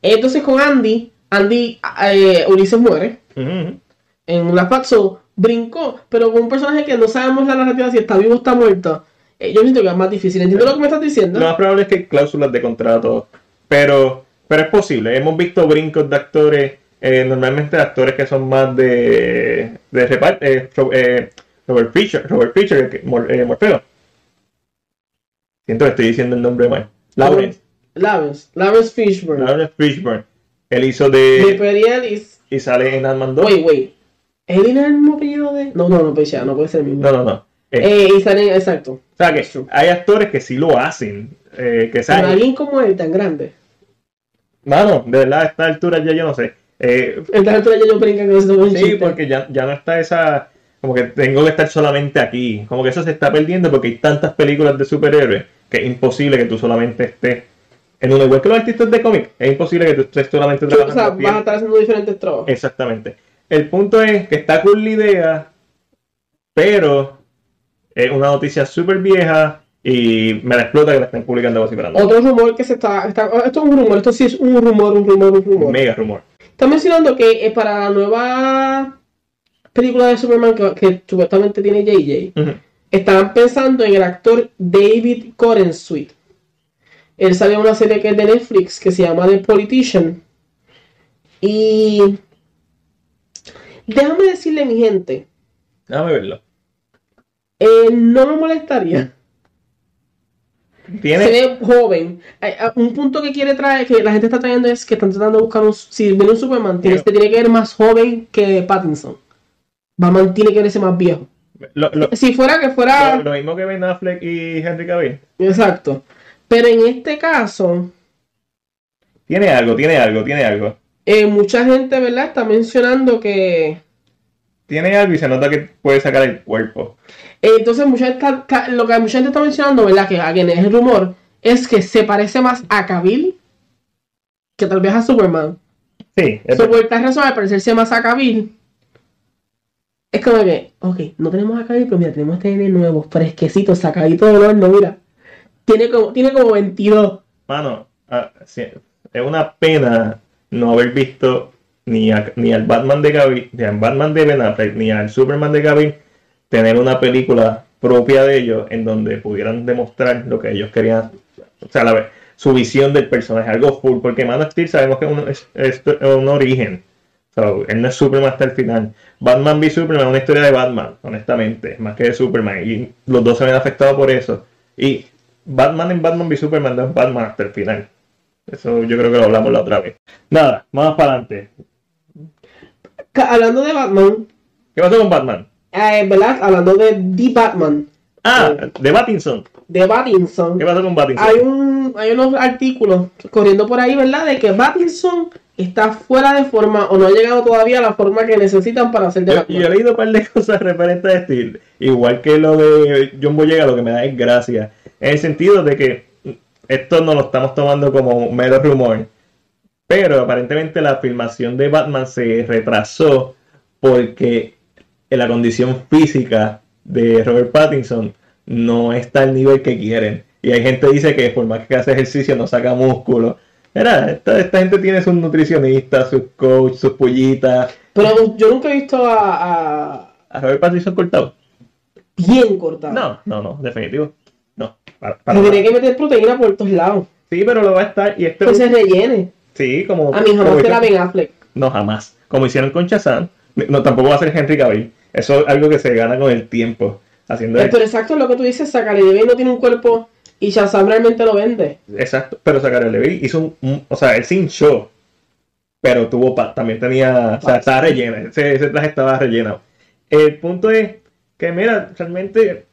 Entonces con Andy, Andy, eh, Ulises muere Ujú, ujú. en la Paxo, brincó, pero con un personaje que no sabemos la narrativa si está vivo o está muerto. eh, yo siento que es más difícil. ¿Entiendes lo que me estás diciendo? Lo más probable es que hay cláusulas de contrato, pero, pero es posible. Hemos visto brincos de actores, eh, normalmente actores que son más de, de eh, eh, Robert Fisher, Robert Fisher, eh, Morfeo. Siento que estoy diciendo el nombre mal. Lawrence, Lawrence, Lawrence Fishburne. Lawrence Fishburne. Él hizo De de. Perry Ellis. Y sale en Ant-Man 2. Wait, wait. ¿Él no es el mismo apellido de.? No, no, no, pues ya, no puede ser el mismo. No, no, no. Eh, Eh, y salen, exacto. o sea que hay actores que sí lo hacen. eh, que Pero saben. alguien como él, tan grande. Mano, de verdad, a esta altura ya yo no sé. Eh, En la altura ya yo brinca con eso un Sí, chiste. porque ya, ya no está esa. Como que tengo que estar solamente aquí. Como que eso se está perdiendo porque hay tantas películas de superhéroes que es imposible que tú solamente estés en uno. Igual que los artistas de cómic, es imposible que tú estés solamente O sea, trabajando. vas bien. a estar haciendo diferentes trabajos. Exactamente. El punto es que está cool la idea, pero es una noticia súper vieja y me la explota que la estén publicando así para Otro rumor que se está, está- Esto es un rumor, esto sí es un rumor, un rumor, un rumor. Mega rumor. Está mencionando que eh, para la nueva película de Superman que, que supuestamente tiene JJ, Ujú. Estaban pensando en el actor David Corenswet. Él salió en una serie que es de Netflix que se llama The Politician. Y déjame decirle, mi gente, Déjame verlo. eh, no me molestaría. Tiene. Se ve joven. Hay- Un punto que quiere traer, que la gente está trayendo es que están tratando de buscar un. Si viene un Superman, tiene, Pero- tiene que ver más joven que Pattinson. Batman tiene que verse más viejo. Lo, lo- Si fuera que fuera. lo- lo mismo que Ben Affleck y Henry Cavill. Exacto. Pero en este caso, Tiene algo, tiene algo, tiene algo. eh, mucha gente, ¿verdad? Está mencionando que. Tiene algo y se nota que puede sacar el cuerpo. eh, entonces, mucha gente está- lo que mucha gente está mencionando, ¿verdad? Que again, es el rumor, es que se parece más a Cavill que tal vez a Superman. Sí, es So, por tal razón, al parecerse más a Cavill, es como que, ok, no tenemos a Cavill, pero mira, tenemos este nene nuevo, fresquecito, sacadito del horno, mira. Tiene como, tiene como 22. Mano, ah, es una pena no haber visto ni, ni al Batman de Gaby, ni al Batman de Ben ni al Superman de Gaby tener una película propia de ellos en donde pudieran demostrar lo que ellos querían, o sea, la, su visión del personaje, algo full, porque Man Steel sabemos que es un, origen, él no es Superman hasta el final. Batman v Superman es una historia de Batman, honestamente, más que de Superman, y los dos se ven afectados por eso. Y Batman en Batman v Superman no es Batman hasta el final. Eso yo creo que lo hablamos la otra vez. Nada, más para adelante. Hablando de Batman. ¿Qué pasó con Batman? Eh, ¿Verdad? Hablando de The Batman. Ah, de Battinson. De Battinson. ¿Qué pasó con Battinson? Hay, un, hay unos artículos corriendo por ahí, ¿verdad? De que Battinson está fuera de forma o no ha llegado todavía a la forma que necesitan para hacer de Batman. Yo, he leído un par de <laughs> cosas referentes a este, igual que lo de John Boyega, lo que me da es gracia, en el sentido de que esto no lo estamos tomando como un mero rumor, pero aparentemente la filmación de Batman se retrasó porque la condición física de Robert Pattinson no está al nivel que quieren. Y hay gente que dice que por más que hace ejercicio no saca músculo. Era, esta, gente tiene sus nutricionistas, sus coaches, sus pollitas. Pero yo nunca he visto a... ¿A, Robert Pattinson cortado? Bien cortado. No, no, no, definitivo. No. Para, tiene que meter proteína por todos lados. Sí, pero lo va a estar. Y este pues se rellene. Sí, como. A mí jamás te la Ben Affleck. No, jamás. Como hicieron con Shazam. No, tampoco va a ser Henry Cavill. Eso es algo que se gana con el tiempo. Haciendo pero, exacto lo que tú dices, Zachary Levi no tiene un cuerpo y Shazam realmente lo vende. Exacto, pero Zachary Levi hizo un, o sea, él se hinchó, pero tuvo también tenía, o sea, estaba relleno, ese, ese traje estaba relleno. El punto es que, mira, realmente,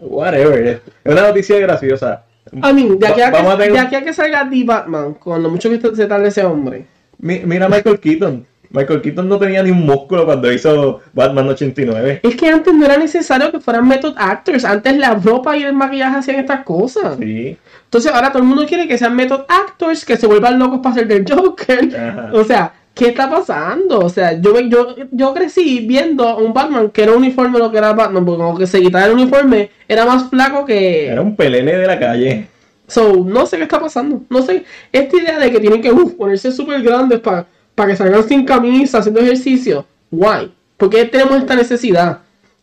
whatever, es una noticia graciosa. A mí, de aquí a, que, de aquí a que salga The Batman, con lo mucho que se tarde ese hombre. mira Michael Keaton. Michael Keaton no tenía ni un músculo cuando hizo Batman 89. Es que antes no era necesario que fueran method actors. Antes la ropa y el maquillaje hacían estas cosas. Sí. Entonces ahora todo el mundo quiere que sean method actors, que se vuelvan locos para ser del Joker. O sea, ¿qué está pasando? O sea, yo, yo, yo crecí viendo un Batman que era uniforme lo que era Batman, porque como que se quitaba el uniforme, era más flaco que... Era un pelele de la calle. So, no sé qué está pasando. No sé, esta idea de que tienen que ponerse súper grandes para para que salgan sin camisa, haciendo ejercicio. Why? ¿Por qué tenemos esta necesidad?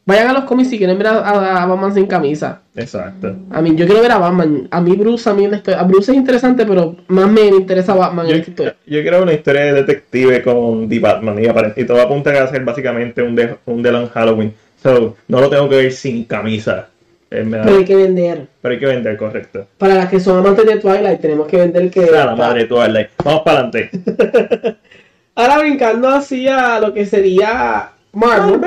Vayan a los cómics si quieren ver a, Batman sin camisa. Exacto. A mí, yo quiero ver a Batman. A mí, Bruce, a mí a Bruce es interesante, pero más me interesa Batman yo, Yo quiero una historia de detective con The Batman y, y todo apunta a ser básicamente un, de, un Dylan Halloween. So, no lo tengo que ver sin camisa. Pero hay que vender. Pero hay que vender, correcto. Para las que son amantes de Twilight, tenemos que vender que. la madre de Twilight. Vamos para adelante. <laughs> Ahora brincando así a lo que sería Marvel,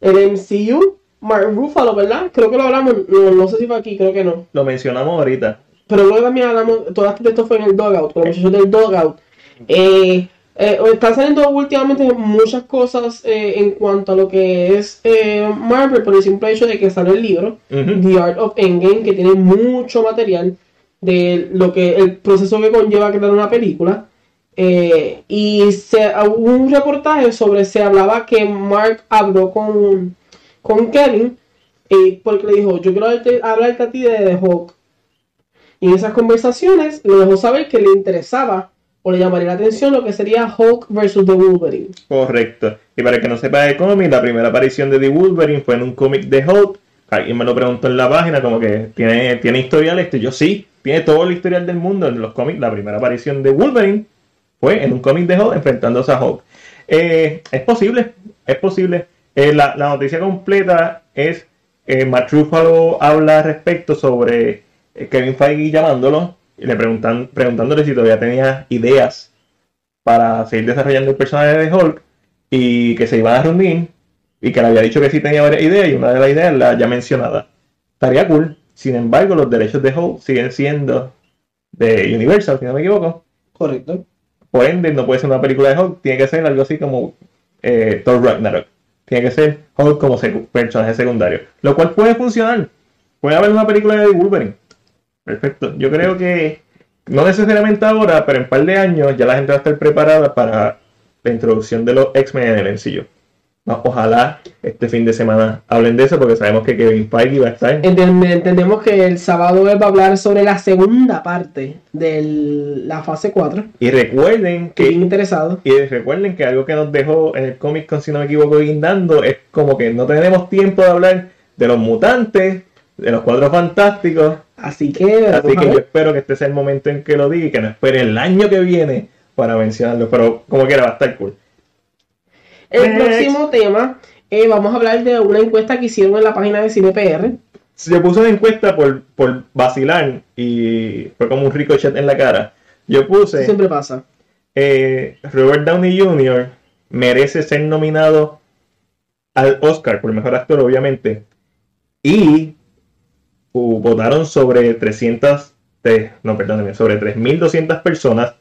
el MCU, Mark Ruffalo, ¿verdad? Creo que lo hablamos, no, sé si fue aquí, creo que no. Lo mencionamos ahorita. Pero luego también hablamos, todo esto fue en el Dogout, con los muchachos del Dogout. Eh, eh, están saliendo últimamente muchas cosas eh, en cuanto a lo que es eh, Marvel por el simple hecho de que sale el libro The Art of Endgame que tiene mucho material de lo que el proceso que conlleva crear una película eh, y hubo un reportaje sobre, se hablaba que Mark habló con, con Kevin eh, porque le dijo, yo quiero hablarte, a ti de The Hulk. Y en esas conversaciones le dejó saber que le interesaba o le llamaría la atención lo que sería Hulk versus The Wolverine. Correcto. Y para que no sepa de cómic, la primera aparición de The Wolverine fue en un cómic de Hulk. Alguien me lo preguntó en la página, como que tiene, tiene historial esto. Yo sí, tiene todo el historial del mundo en los cómics. La primera aparición de Wolverine fue en un cómic de Hulk enfrentándose a Hulk. Eh, es posible, es posible. Eh, la, noticia completa es que Matt Ruffalo habla respecto sobre eh, Kevin Feige llamándolo y le preguntan, preguntándole si todavía tenía ideas para seguir desarrollando el personaje de Hulk y que se iban a reunir y que le había dicho que sí tenía varias ideas y una de las ideas la ya mencionada. Estaría cool. Sin embargo, los derechos de Hulk siguen siendo de Universal, si no me equivoco. Correcto. Por ende, no puede ser una película de Hulk, tiene que ser algo así como eh, Thor Ragnarok. Tiene que ser Hulk como personaje secundario. Lo cual puede funcionar. Puede haber una película de Wolverine. Perfecto. Yo creo que no necesariamente ahora, pero en un par de años ya la gente va a estar preparada para la introducción de los X-Men en el sencillo. Ojalá este fin de semana hablen de eso porque sabemos que Kevin Feige va a estar. entendemos que el sábado él va a hablar sobre la segunda parte de la fase 4. Y recuerden que... interesado. Y recuerden que algo que nos dejó en el cómic, si no me equivoco, guindando, es como que no tenemos tiempo de hablar de los mutantes, de los cuatro fantásticos. Así que... Así que yo espero que este sea el momento en que lo diga y que no espere el año que viene para mencionarlo. Pero como quiera, va a estar cool. El próximo tema, eh, vamos a hablar de una encuesta que hicieron en la página de CinePR. Se puso una encuesta por, por vacilar y fue como un ricochet en la cara. Yo puse. Siempre pasa. Eh, Robert Downey Jr. merece ser nominado al Oscar por mejor actor, obviamente. Y uh, votaron sobre 300, no, perdónenme, sobre 3.200 personas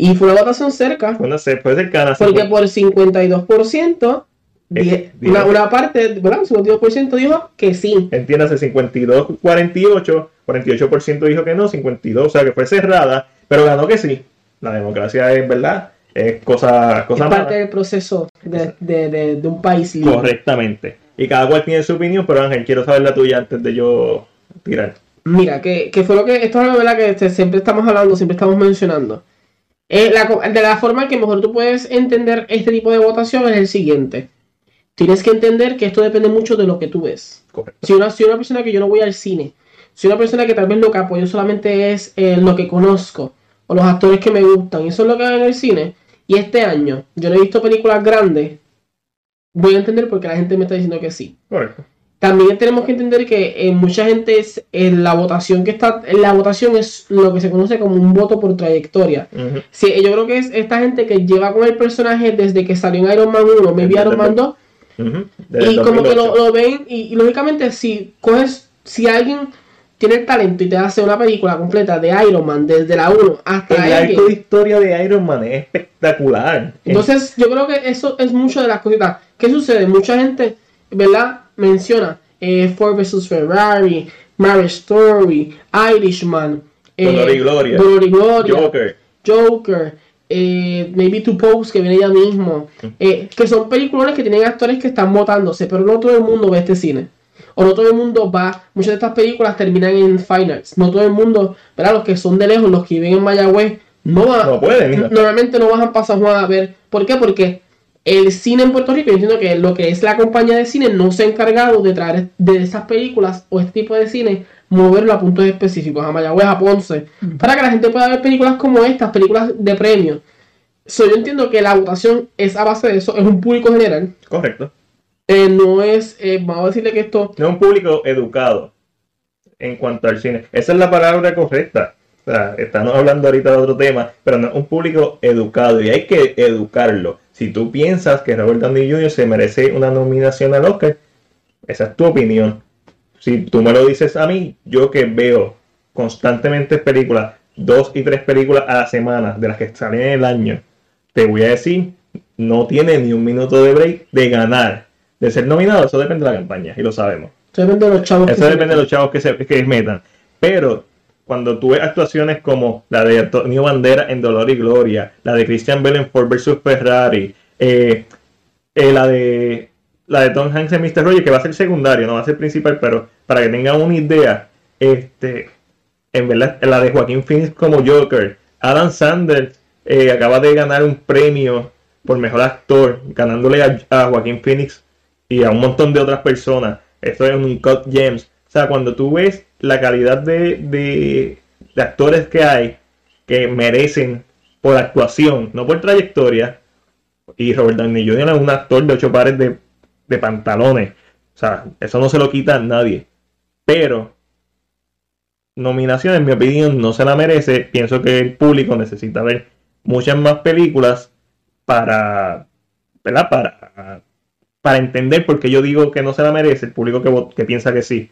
y fue una votación cerca. Bueno, se fue cercana. Porque por 52%, eh, una, una, parte, ¿verdad? 52% dijo que sí. Entiéndase, 52, 48, 48% dijo que no, 52, o sea que fue cerrada, pero ganó que sí. La democracia es verdad, es cosa, cosa es parte del proceso de, de, de, un país libre. Correctamente. Y cada cual tiene su opinión, pero Ángel, quiero saber la tuya antes de yo tirar. Mira, que, que fue lo que, esto es algo ¿verdad? que siempre estamos hablando, siempre estamos mencionando. Eh, de la forma que mejor tú puedes entender este tipo de votación es el siguiente. Tienes que entender que esto depende mucho de lo que tú ves. Si una, si una persona que yo no voy al cine, si una persona que tal vez lo que apoyo solamente es eh, lo que conozco o los actores que me gustan, y eso es lo que hago en el cine, y este año yo no he visto películas grandes, voy a entender por qué la gente me está diciendo que sí. Correcto. También tenemos que entender que eh, mucha gente es en la votación que está, en la votación es lo que se conoce como un voto por trayectoria. sí, yo creo que es esta gente que lleva con el personaje desde que salió en Iron Man 1, me vi Iron Man 2, y como que lo, ven, y, lógicamente si coges, si alguien tiene el talento y te hace una película completa de Iron Man desde la 1 hasta el arco de historia de Iron Man es espectacular. Entonces, yo creo que eso es mucho de las cositas. ¿Qué sucede? Mucha gente, ¿verdad? Menciona eh, Ford vs Ferrari, Marriage Story, Irishman, eh, Dolor y Gloria, Gloria, Joker, Joker eh, Maybe Two Popes que viene ya mismo, eh, que son películas que tienen actores que están votándose, pero no todo el mundo ve este cine. O no todo el mundo va, muchas de estas películas terminan en finals, no todo el mundo, ¿verdad? Los que son de lejos, los que viven en Mayagüez, no, va, no pueden, normalmente no van a pasar a ver. ¿Por qué? Porque el cine en Puerto Rico, diciendo que lo que es la compañía de cine no se ha encargado de traer de esas películas o este tipo de cine, moverlo a puntos específicos, a Mayagüez, a Ponce, para que la gente pueda ver películas como estas, películas de premio. So, yo entiendo que la votación es a base de eso, es un público general. Correcto. Eh, no es, eh, vamos a decirle que esto... No es un público educado en cuanto al cine. Esa es la palabra correcta. O sea, estamos hablando ahorita de otro tema, pero no es un público educado y hay que educarlo si tú piensas que Robert Downey Jr. se merece una nominación al Oscar, esa es tu opinión. Si tú me lo dices a mí, yo que veo constantemente películas, dos y tres películas a la semana de las que salen en el año, te voy a decir, no tiene ni un minuto de break de ganar, de ser nominado. Eso depende de la campaña y lo sabemos. Eso depende de los chavos. Eso depende de los chavos que se que metan. Pero cuando tú ves actuaciones como la de Antonio Bandera en Dolor y Gloria, la de Christian Bell en Ford vs Ferrari, eh, eh, la de la de Tom Hanks en Mr. Rogers, que va a ser secundario, no va a ser principal, pero para que tengan una idea, este, en verdad, la de Joaquín Phoenix como Joker, Adam Sanders eh, acaba de ganar un premio por mejor actor, ganándole a, Joaquín Phoenix y a un montón de otras personas. Esto es un Cut James. O sea, cuando tú ves la calidad de, de, actores que hay que merecen por actuación, no por trayectoria. Y Robert Downey Jr. es un actor de ocho pares de, de pantalones. O sea, eso no se lo quita a nadie. Pero nominación, en mi opinión, no se la merece. Pienso que el público necesita ver muchas más películas para, ¿verdad? Para, para entender por qué yo digo que no se la merece, el público que, que piensa que sí.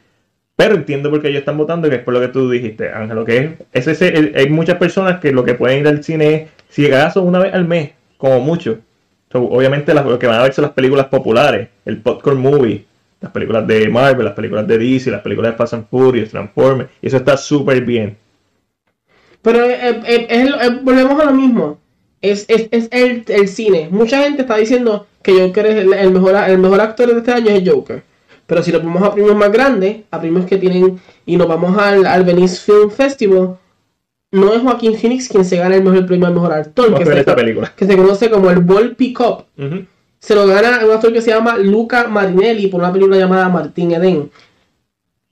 Pero entiendo por qué ellos están votando, que es por lo que tú dijiste, Ángel. que es, ese, hay muchas personas que lo que pueden ir al cine es, si acaso una vez al mes, como mucho. obviamente lo que van a ver son las películas populares, el popcorn movie, las películas de Marvel, las películas de DC, las películas de Fast and Furious, Transformers, y eso está súper bien. Pero eh, eh, volvemos a lo mismo. es, es, es el, el, cine. Mucha gente está diciendo que Joker es el, el, mejor, el mejor actor de este año es Joker. Pero si lo ponemos a premios más grandes, a premios que tienen, y nos vamos al, al Venice Film Festival, no es Joaquín Phoenix quien se gana el mejor premio al mejor actor, que se, que se, conoce como el Ball Pick Up. Se lo gana un actor que se llama Luca Marinelli por una película llamada Martín Eden.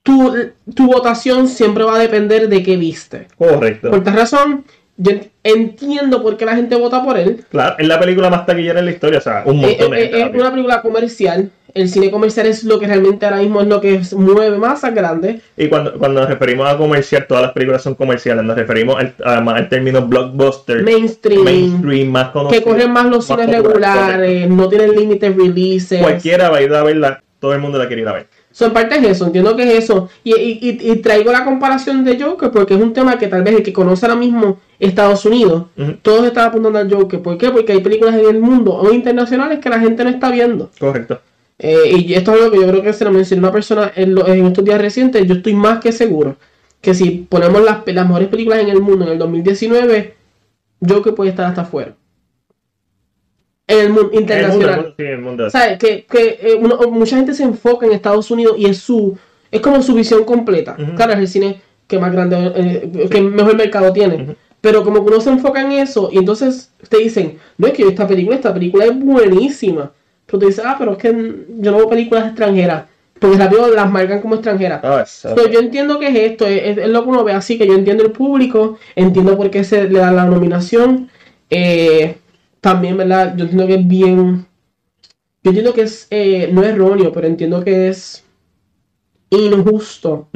Tu, tu votación siempre va a depender de qué viste. Correcto. Por esta razón, yo entiendo por qué la gente vota por él. Claro, es la película más taquillera en la historia, o sea, un eh, montón de eh, Es una película comercial. El cine comercial es lo que realmente ahora mismo es lo que mueve más a grande. Y cuando, cuando nos referimos a comercial, todas las películas son comerciales. Nos referimos al, al término blockbuster. Mainstream. Mainstream, más conocido. Que corren más los cines regulares, no tienen límites releases. Cualquiera va a ir a verla, todo el mundo la quiere ir a ver. Son parte es eso, entiendo que es eso. Y, y, y, traigo la comparación de Joker porque es un tema que tal vez el que conoce ahora mismo Estados Unidos, todos están apuntando al Joker. ¿Por qué? Porque hay películas en el mundo o internacionales que la gente no está viendo. Correcto. Eh, y esto es algo que yo creo que se lo mencionó una persona en, estos días recientes. Yo estoy más que seguro que si ponemos las, las mejores películas en el mundo en el 2019, Joker puede estar hasta afuera en el mundo internacional. ¿Sabes? Que, que eh, mucha gente se enfoca en Estados Unidos y es su es como su visión completa. Claro, es el cine que más grande, eh, que mejor mercado tiene. Pero como que uno se enfoca en eso y entonces te dicen, no es que esta película, esta película es buenísima. Pero te dices, ah, pero es que yo no veo películas extranjeras. Porque rápido las marcan como extranjeras. Ah, yo entiendo que es esto, es, es, lo que uno ve así, que yo entiendo el público, entiendo por qué se le da la nominación. Eh, también, ¿verdad? Yo entiendo que es bien. Yo entiendo que es. Eh, no erróneo, pero entiendo que es injusto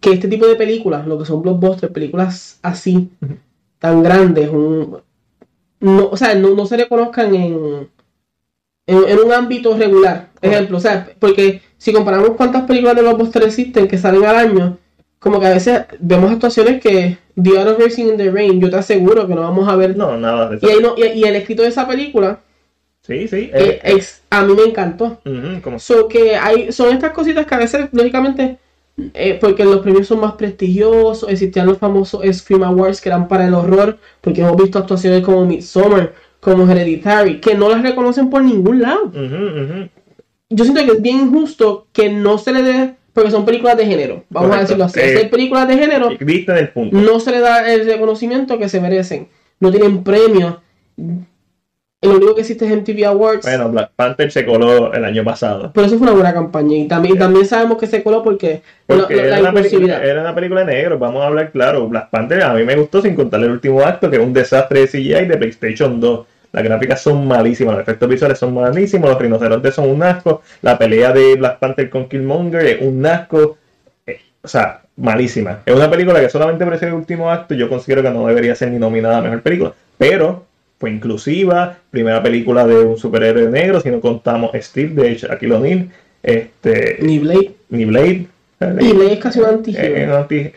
que este tipo de películas, lo que son blockbusters, películas así, tan grandes, no, o sea, no, se reconozcan en, en, un ámbito regular. Ejemplo, o sea, porque si comparamos cuántas películas de blockbusters existen que salen al año, como que a veces vemos actuaciones que The Art of Racing in the Rain, yo te aseguro que no vamos a ver. No, nada de eso. Y, y, el escrito de esa película. Sí, sí. Eh, eh, a mí me encantó. so que hay, son estas cositas que a veces, lógicamente, eh, porque los premios son más prestigiosos, existían los famosos Scream Awards que eran para el horror, porque hemos visto actuaciones como Midsommar, como Hereditary, que no las reconocen por ningún lado. Yo siento que es bien injusto que no se le dé porque son películas de género, vamos a decirlo así. Eh, películas de género, no se le da el reconocimiento que se merecen. No tienen premios. Lo único que existe es MTV Awards. Bueno, Black Panther se coló el año pasado. Pero eso fue una buena campaña. Y también, también sabemos que se coló porque, era, una película, era, una película, de negro. Vamos a hablar claro. Black Panther a mí me gustó sin contar el último acto, que es un desastre de CGI de PlayStation 2. Las gráficas son malísimas, los efectos visuales son malísimos, los rinocerontes son un asco, la pelea de Black Panther con Killmonger es un asco. Eh, o sea, malísima. Es una película que solamente aparece el último acto. Yo considero que no debería ser ni nominada a mejor película. Pero fue inclusiva, primera película de un superhéroe negro, si no contamos Steve de Shaquille O'Neal. Este, ni Blade. Ni Blade. Ni Blade es casi un anti,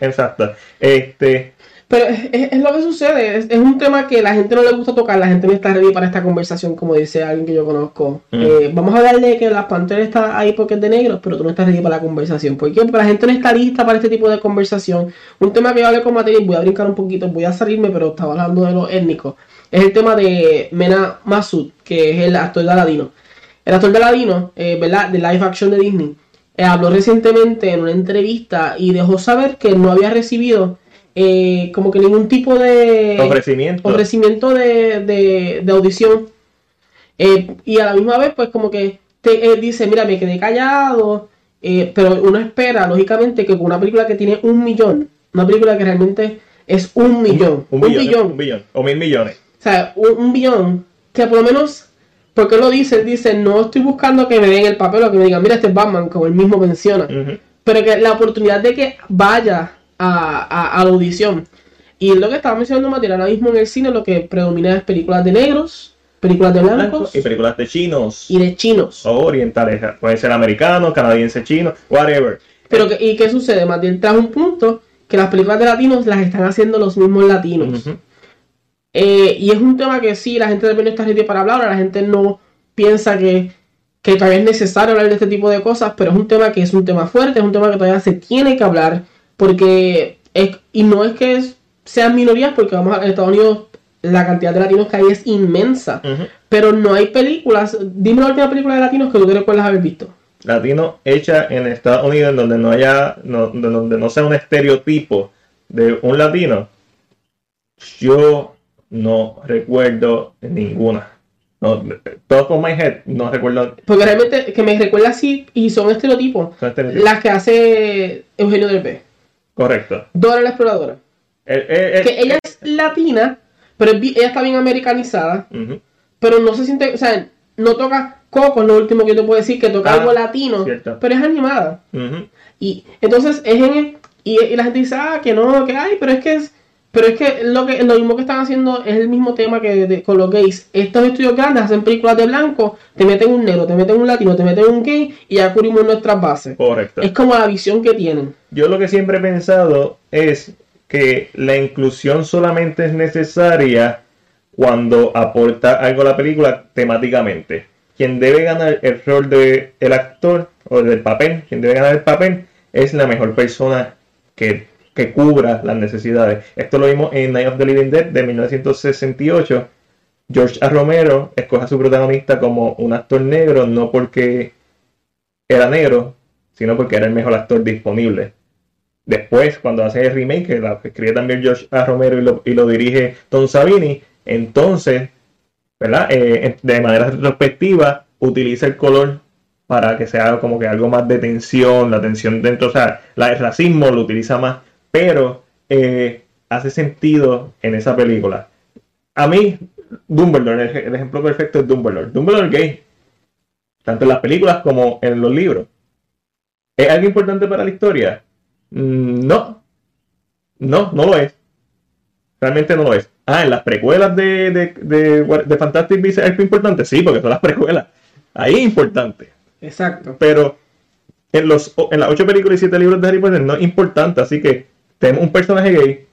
Exacto. Este, pero es, lo que sucede, es, un tema que la gente no le gusta tocar, la gente no está ready para esta conversación, como dice alguien que yo conozco. Mm. Eh, vamos a darle que la pantera está ahí porque es de negros, pero tú no estás ready para la conversación. ¿Por qué? Porque la gente no está lista para este tipo de conversación. Un tema que yo hablé con materia, voy a brincar un poquito, voy a salirme, pero estaba hablando de los étnicos. Es el tema de Mena Masud, que es el actor de Aladino. El actor de Aladino, eh, ¿verdad? De live action de Disney, eh, habló recientemente en una entrevista y dejó saber que no había recibido eh, como que ningún tipo de ofrecimiento, ofrecimiento de, de, audición. Eh, y a la misma vez, pues como que te dice, mira, me quedé callado, eh, pero uno espera, lógicamente, que con una película que tiene un millón, una película que realmente es un millón, un, billón, un billón, o mil millones. O sea, un, billón, que por lo menos, porque lo dice, él dice, no estoy buscando que me den el papel o que me digan, mira, este es Batman, como él mismo menciona, pero que la oportunidad de que vaya a, la audición. Y lo que estaba mencionando Matías, ahora mismo en el cine lo que predomina es películas de negros, películas de blancos y películas de chinos. Y de chinos. O orientales, pueden ser americanos, canadienses, chinos, whatever. Pero que, ¿y qué sucede? Matías trae un punto que las películas de latinos las están haciendo los mismos latinos. Eh, y es un tema que sí, la gente debe estar ready para hablar, la gente no piensa que, que todavía es necesario hablar de este tipo de cosas, pero es un tema que es un tema fuerte, es un tema que todavía se tiene que hablar porque, es, y no es que sean minorías, porque vamos a Estados Unidos la cantidad de latinos que hay es inmensa. Ujú. Pero no hay películas. Dime la última película de latinos que tú te recuerdas haber visto. Latino hecha en Estados Unidos en donde no haya, no, de donde no sea un estereotipo de un latino, yo no recuerdo ninguna. No, top of my head, no recuerdo. Porque realmente que me recuerda así y son estereotipos. son estereotipos. Las que hace Eugenio Derbez. Correcto. Dora la exploradora. El- el- el- Que ella es latina, pero ella está bien americanizada. Pero no se siente, o sea, no toca Coco, es lo último que yo te puedo decir, que toca Ah, algo latino, cierto. pero es animada. Y entonces es en el- y, y la gente dice, ah, que no, que ay, pero es que es, pero es que lo que lo mismo que están haciendo es el mismo tema que de- con los gays. Estos estudios grandes hacen películas de blanco, te meten un negro, te meten un latino, te meten un gay y ya cubrimos nuestras bases. Correcto. Es como la visión que tienen. Yo lo que siempre he pensado es que la inclusión solamente es necesaria cuando aporta algo a la película temáticamente. Quien debe ganar el rol del el actor o del papel, quien debe ganar el papel, es la mejor persona que, que cubra las necesidades. Esto lo vimos en Night of the Living Dead de 1968. George A. Romero escoge a su protagonista como un actor negro, no porque era negro, sino porque era el mejor actor disponible. Después, cuando hace el remake, que la escribe también George A. Romero y lo, dirige Tom Savini, entonces, ¿verdad? Eh, de manera retrospectiva, utiliza el color para que sea como que algo más de tensión, la tensión dentro, o sea, la, el racismo lo utiliza más, pero eh, hace sentido en esa película. A mí, Dumbledore, el, el ejemplo perfecto es Dumbledore. Dumbledore gay, tanto en las películas como en los libros. ¿Es algo importante para la historia? Mm, No. No, no lo es. Realmente no lo es. Ah, en las precuelas de, de, de, de Fantastic Beasts es algo importante. Sí, porque son las precuelas. Ahí es importante. Exacto. Pero en, los, en las ocho películas y siete libros de Harry Potter no es importante. Así que tenemos un personaje gay,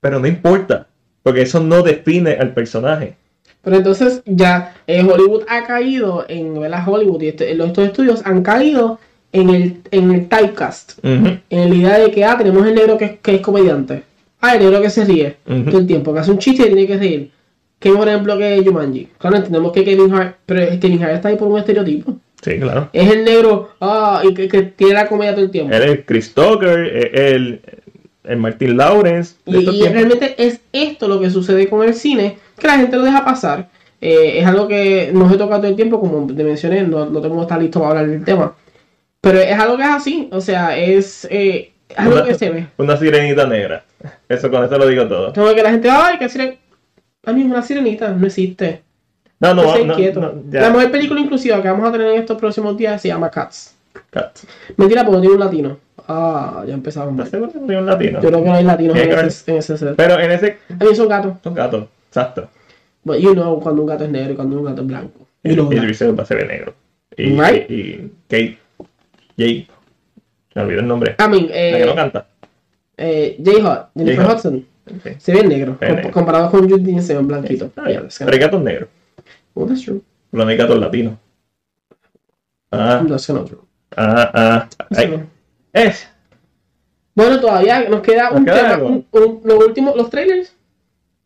pero no importa. Porque eso no define al personaje. Pero entonces ya eh, Hollywood ha caído en, ¿verdad? Hollywood y este- los- estos estudios han caído en el, en el typecast. En la idea de que, ah, tenemos el negro que, es- que es comediante. Ah, el negro que se ríe todo el tiempo, que hace un chiste y tiene que reír. ¿Qué mejor ejemplo que Jumanji? Claro, entendemos que Kevin Hart, pero Kevin Hart está ahí por un estereotipo. Sí, claro. Es el negro, ah, y que, que tiene la comedia todo el tiempo. Él es Chris Tucker, el, el Martin Lawrence. Y, realmente es esto lo que sucede con el cine, que la gente lo deja pasar. Eh, es algo que no se toca todo el tiempo, como te mencioné, no, no tengo que estar listo para hablar del tema. Pero es algo que es así, o sea, es, eh, es algo Una- que se ve. Una sirenita negra. Eso con eso lo digo todo. Como que la gente, ay, que. A mí una sirenita, no existe. No, no, No, no, no. La mejor película inclusiva que vamos a tener en estos próximos días se llama Cats. Cat. Mentira, porque no tiene un latino. Ah, ya empezamos. ¿Estás seguro que no hay un latino? Yo creo que no hay latinos en ese, en ese set. Pero en ese. A mí son gatos. Son gatos. Exacto. But you know cuando un gato es negro y cuando un gato es blanco. You Y, know y. Luis va a ser negro. Y, Right. y, y Kate. Jake. Me olvidé el nombre. I mean, La que no eh, canta. eh, J-Hot, Jennifer J-Hot. Hudson, Sí. se ve negro. Se ve negro. Comparado con Jude Dean se ve blanquito. Yeah, Pero hay gatos negros. oh, that's true. Pero no hay gatos latinos. Ah, That's kinda true. ah, ah. Ay. Es. Bueno, todavía nos queda Nos un queda tema. un- últimos, los trailers.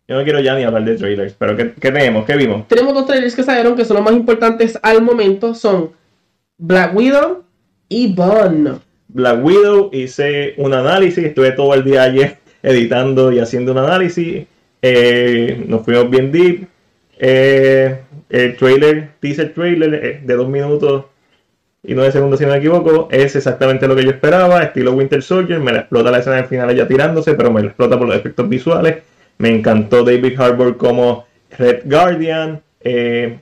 Yo no quiero ya ni hablar de trailers. Pero ¿qué, qué tenemos? ¿Qué vimos? Tenemos dos trailers que salieron que son los más importantes al momento. Son Black Widow y Bond. Black Widow hice un análisis, estuve todo el día ayer <laughs> editando y haciendo un análisis. Eh, nos fuimos bien deep. Eh, el trailer, teaser trailer eh, de dos minutos y nueve segundos si no me equivoco, es exactamente lo que yo esperaba, estilo Winter Soldier, me la explota la escena del final ya tirándose, pero me la explota por los efectos visuales. Me encantó David Harbour como Red Guardian. eh,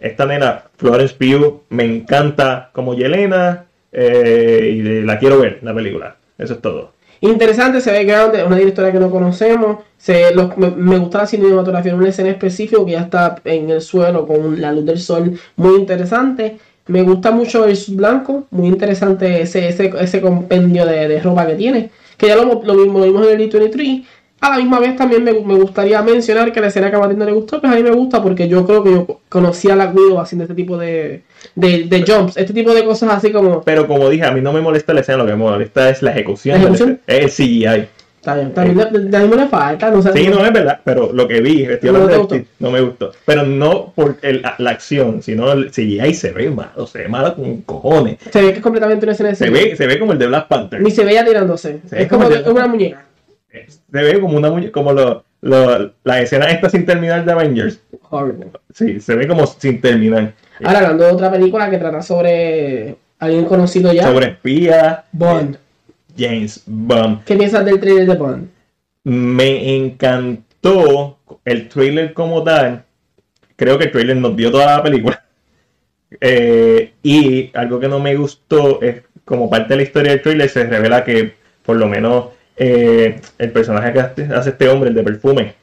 esta nena, Florence Pugh, me encanta como Yelena eh, y la quiero ver, la película. Eso es todo. Interesante, se ve grande, una directora que no conocemos. Se, me, me gusta la cinematografía en una escena específica que ya está en el suelo con la luz del sol, muy interesante. Me gusta mucho el blanco, muy interesante ese, ese, ese compendio de, de ropa que tiene. Que ya lo, lo mismo lo vimos en el D23. A la misma vez también me, me gustaría mencionar que la escena que a Matilda le gustó, pues a mí me gusta porque yo creo que yo conocí a la Widow haciendo este tipo de, de, de jumps, este tipo de cosas así como... Pero como dije, a mí no me molesta la escena, lo que me molesta es la ejecución. ¿La ejecución? Es el CGI. Está bien, también de, de, de le falta, no sé. Sí, no es verdad, pero lo que vi, estoy No hablando chiste, no me gustó. Pero no por el- la acción, sino el CGI se ve malo, se ve malo con cojones. Se ve que es completamente una escena de Se ve, se ve como el de Black Panther. Ni se veía tirándose. Se ve es como como ya- una muñeca. Se ve como una muñe- como lo, lo- la escena esta sin terminar de Avengers. Horrible. Sí, se ve como sin terminar. Ahora hablando de otra película que trata sobre alguien conocido ya. Sobre espías. Bond. James Bond. ¿Qué piensas del trailer de Bond? Me encantó el trailer como tal. Creo que el trailer nos dio toda la película. <laughs> Eh, y algo que no me gustó es como parte de la historia del trailer se revela que por lo menos eh, el personaje que hace este hombre, el de perfume,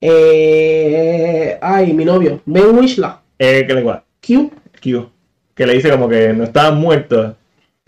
Eh, ay, mi novio. Ben Wishla. eh, que le. Q. Q, que le dice como que no estaban muertos.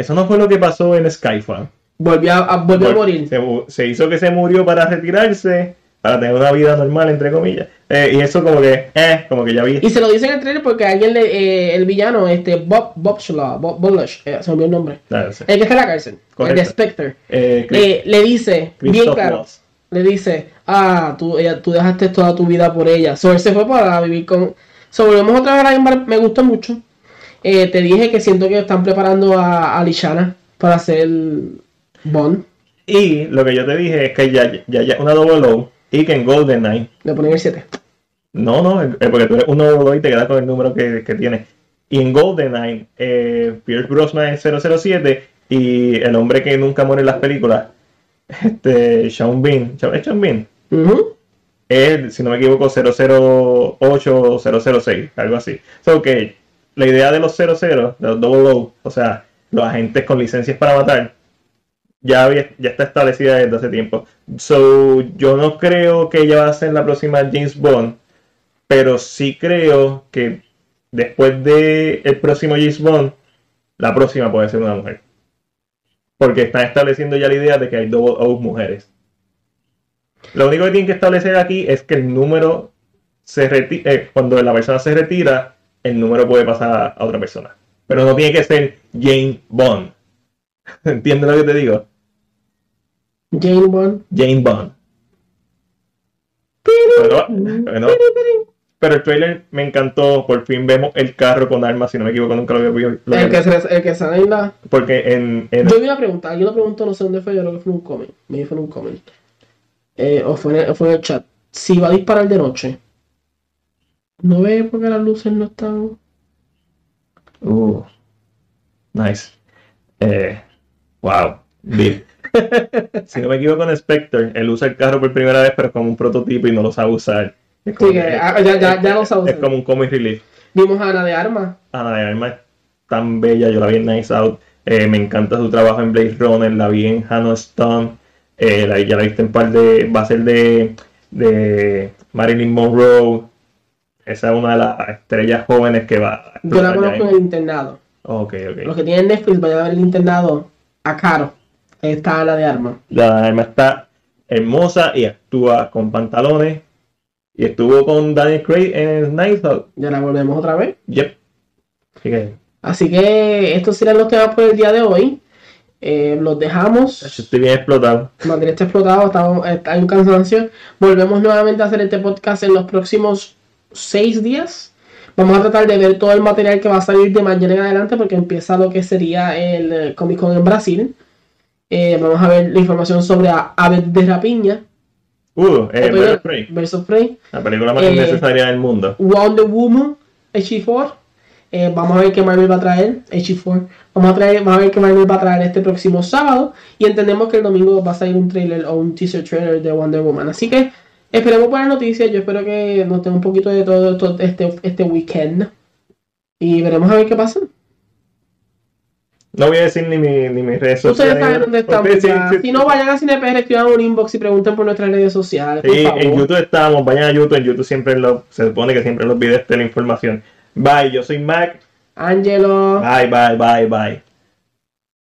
Eso no fue lo que pasó en Skyfall. Volvió a, a- volvió a morir. Se, se hizo que se murió para retirarse, para tener una vida normal, entre comillas. Eh, y eso como que, eh, como que ya vi. Y se lo dice en el trailer porque alguien le, eh, el villano, este Bob Bobschla, Bob Bolush, eh, se olvidó el nombre. Ah. El que está en la cárcel, el de. Spectre. Eh, Chris- le dice, bien claro, Waltz. le dice, ah, tú, ella, tú dejaste toda tu vida por ella. So, él se fue para vivir con... So, volvemos otra vez a me gustó mucho. Eh, te dije que siento que están preparando a, a Lishana para hacer Bond. Y lo que yo te dije es que ya, ya, ya una double O y que en GoldenEye, Le ponen el 7. no, no, eh, porque tú eres un double O y te quedas con el número que, que tienes. Y en GoldenEye, eh, Pierce Brosnan es 007 y el hombre que nunca muere en las películas, este, Sean Bean, ¿es Sean Bean? Ujú. es, si no me equivoco, 008 o 006, algo así. So que la idea de los 00, de los double O, o sea, los agentes con licencias para matar, ya, ya está establecida desde hace tiempo. So, yo no creo que ella va a ser la próxima James Bond, pero sí creo que después de próximo James Bond, la próxima puede ser una mujer. Porque están estableciendo ya la idea de que hay double O mujeres. Lo único que tienen que establecer aquí es que el número se retira, cuando la persona se retira, el número puede pasar a, otra persona. Pero no tiene que ser Jane Bond. <laughs> ¿Entiendes lo que te digo? Jane Bond. Jane Bond. Pero, bueno, pero el trailer me encantó. Por fin vemos el carro con armas. Si no me equivoco, nunca lo había visto. El que, se- el que sale en la... Porque en, en- Yo vi una pregunta, alguien lo preguntó, no sé dónde fue, yo creo que fue un comment. Me dijo en un comment. Eh, o, fue en el, o fue en el chat. Si va a disparar de noche, ¿no ve porque las luces no están? Uh, nice. Eh, wow. Deep. <laughs> si no me equivoco, en Spectre, él usa el carro por primera vez, pero es como un prototipo y no lo sabe usar. Es Sí, que, ah, ya, ya, ya lo sabe Es usar. como un comic relief. Vimos a Ana de Armas. Ana de Armas es tan bella, yo la vi en Nice Out. Eh, me encanta su trabajo en Blade Runner, la vi en Hannah Stone. Eh, la, ya la viste en par de. Va a ser de, de Marilyn Monroe. Esa es una de las estrellas jóvenes que va a Yo la conozco en el internado. Ok, ok. Los que tienen Netflix, vayan a ver el internado a Caro. Ahí Está Ana de Armas. La arma está hermosa y actúa con pantalones. Y estuvo con Daniel Craig en Nice Out. Ya la volvemos otra vez. Yep. Así que Así que estos serán los temas por el día de hoy. Eh, los dejamos. yo estoy bien explotado. Madrid está explotado, está, está en cansancio. Volvemos nuevamente a hacer este podcast en los próximos seis días. Vamos a tratar de ver todo el material que va a salir de mañana en adelante porque empieza lo que sería el eh, Comic Con en Brasil. Eh, vamos a ver la información sobre Aves de Rapiña, Uh, eh, of Prey, of Prey, la película más Eh, innecesaria del mundo. Wonder Woman, H4. Eh, vamos a ver qué Marvel va a traer, H4. Vamos a, traer, vamos a ver qué Marvel va a traer este próximo sábado. Y entendemos que el domingo va a salir un trailer o un teaser trailer de Wonder Woman. Así que esperemos buenas noticias. Yo espero que nos den un poquito de todo esto este, este weekend. Y veremos a ver qué pasa. No voy a decir ni, mi, ni mis redes Ustedes sociales. saben dónde estamos. Ustedes sí, ya. sí, si sí. no, vayan a CinePR, escriban un inbox y pregunten por nuestras redes sociales. Por Sí, favor. en YouTube estamos, vayan a YouTube, en YouTube siempre lo, se supone que siempre los videos está la información. Bye, yo soy Mac. Angelo. Bye, bye, bye, bye.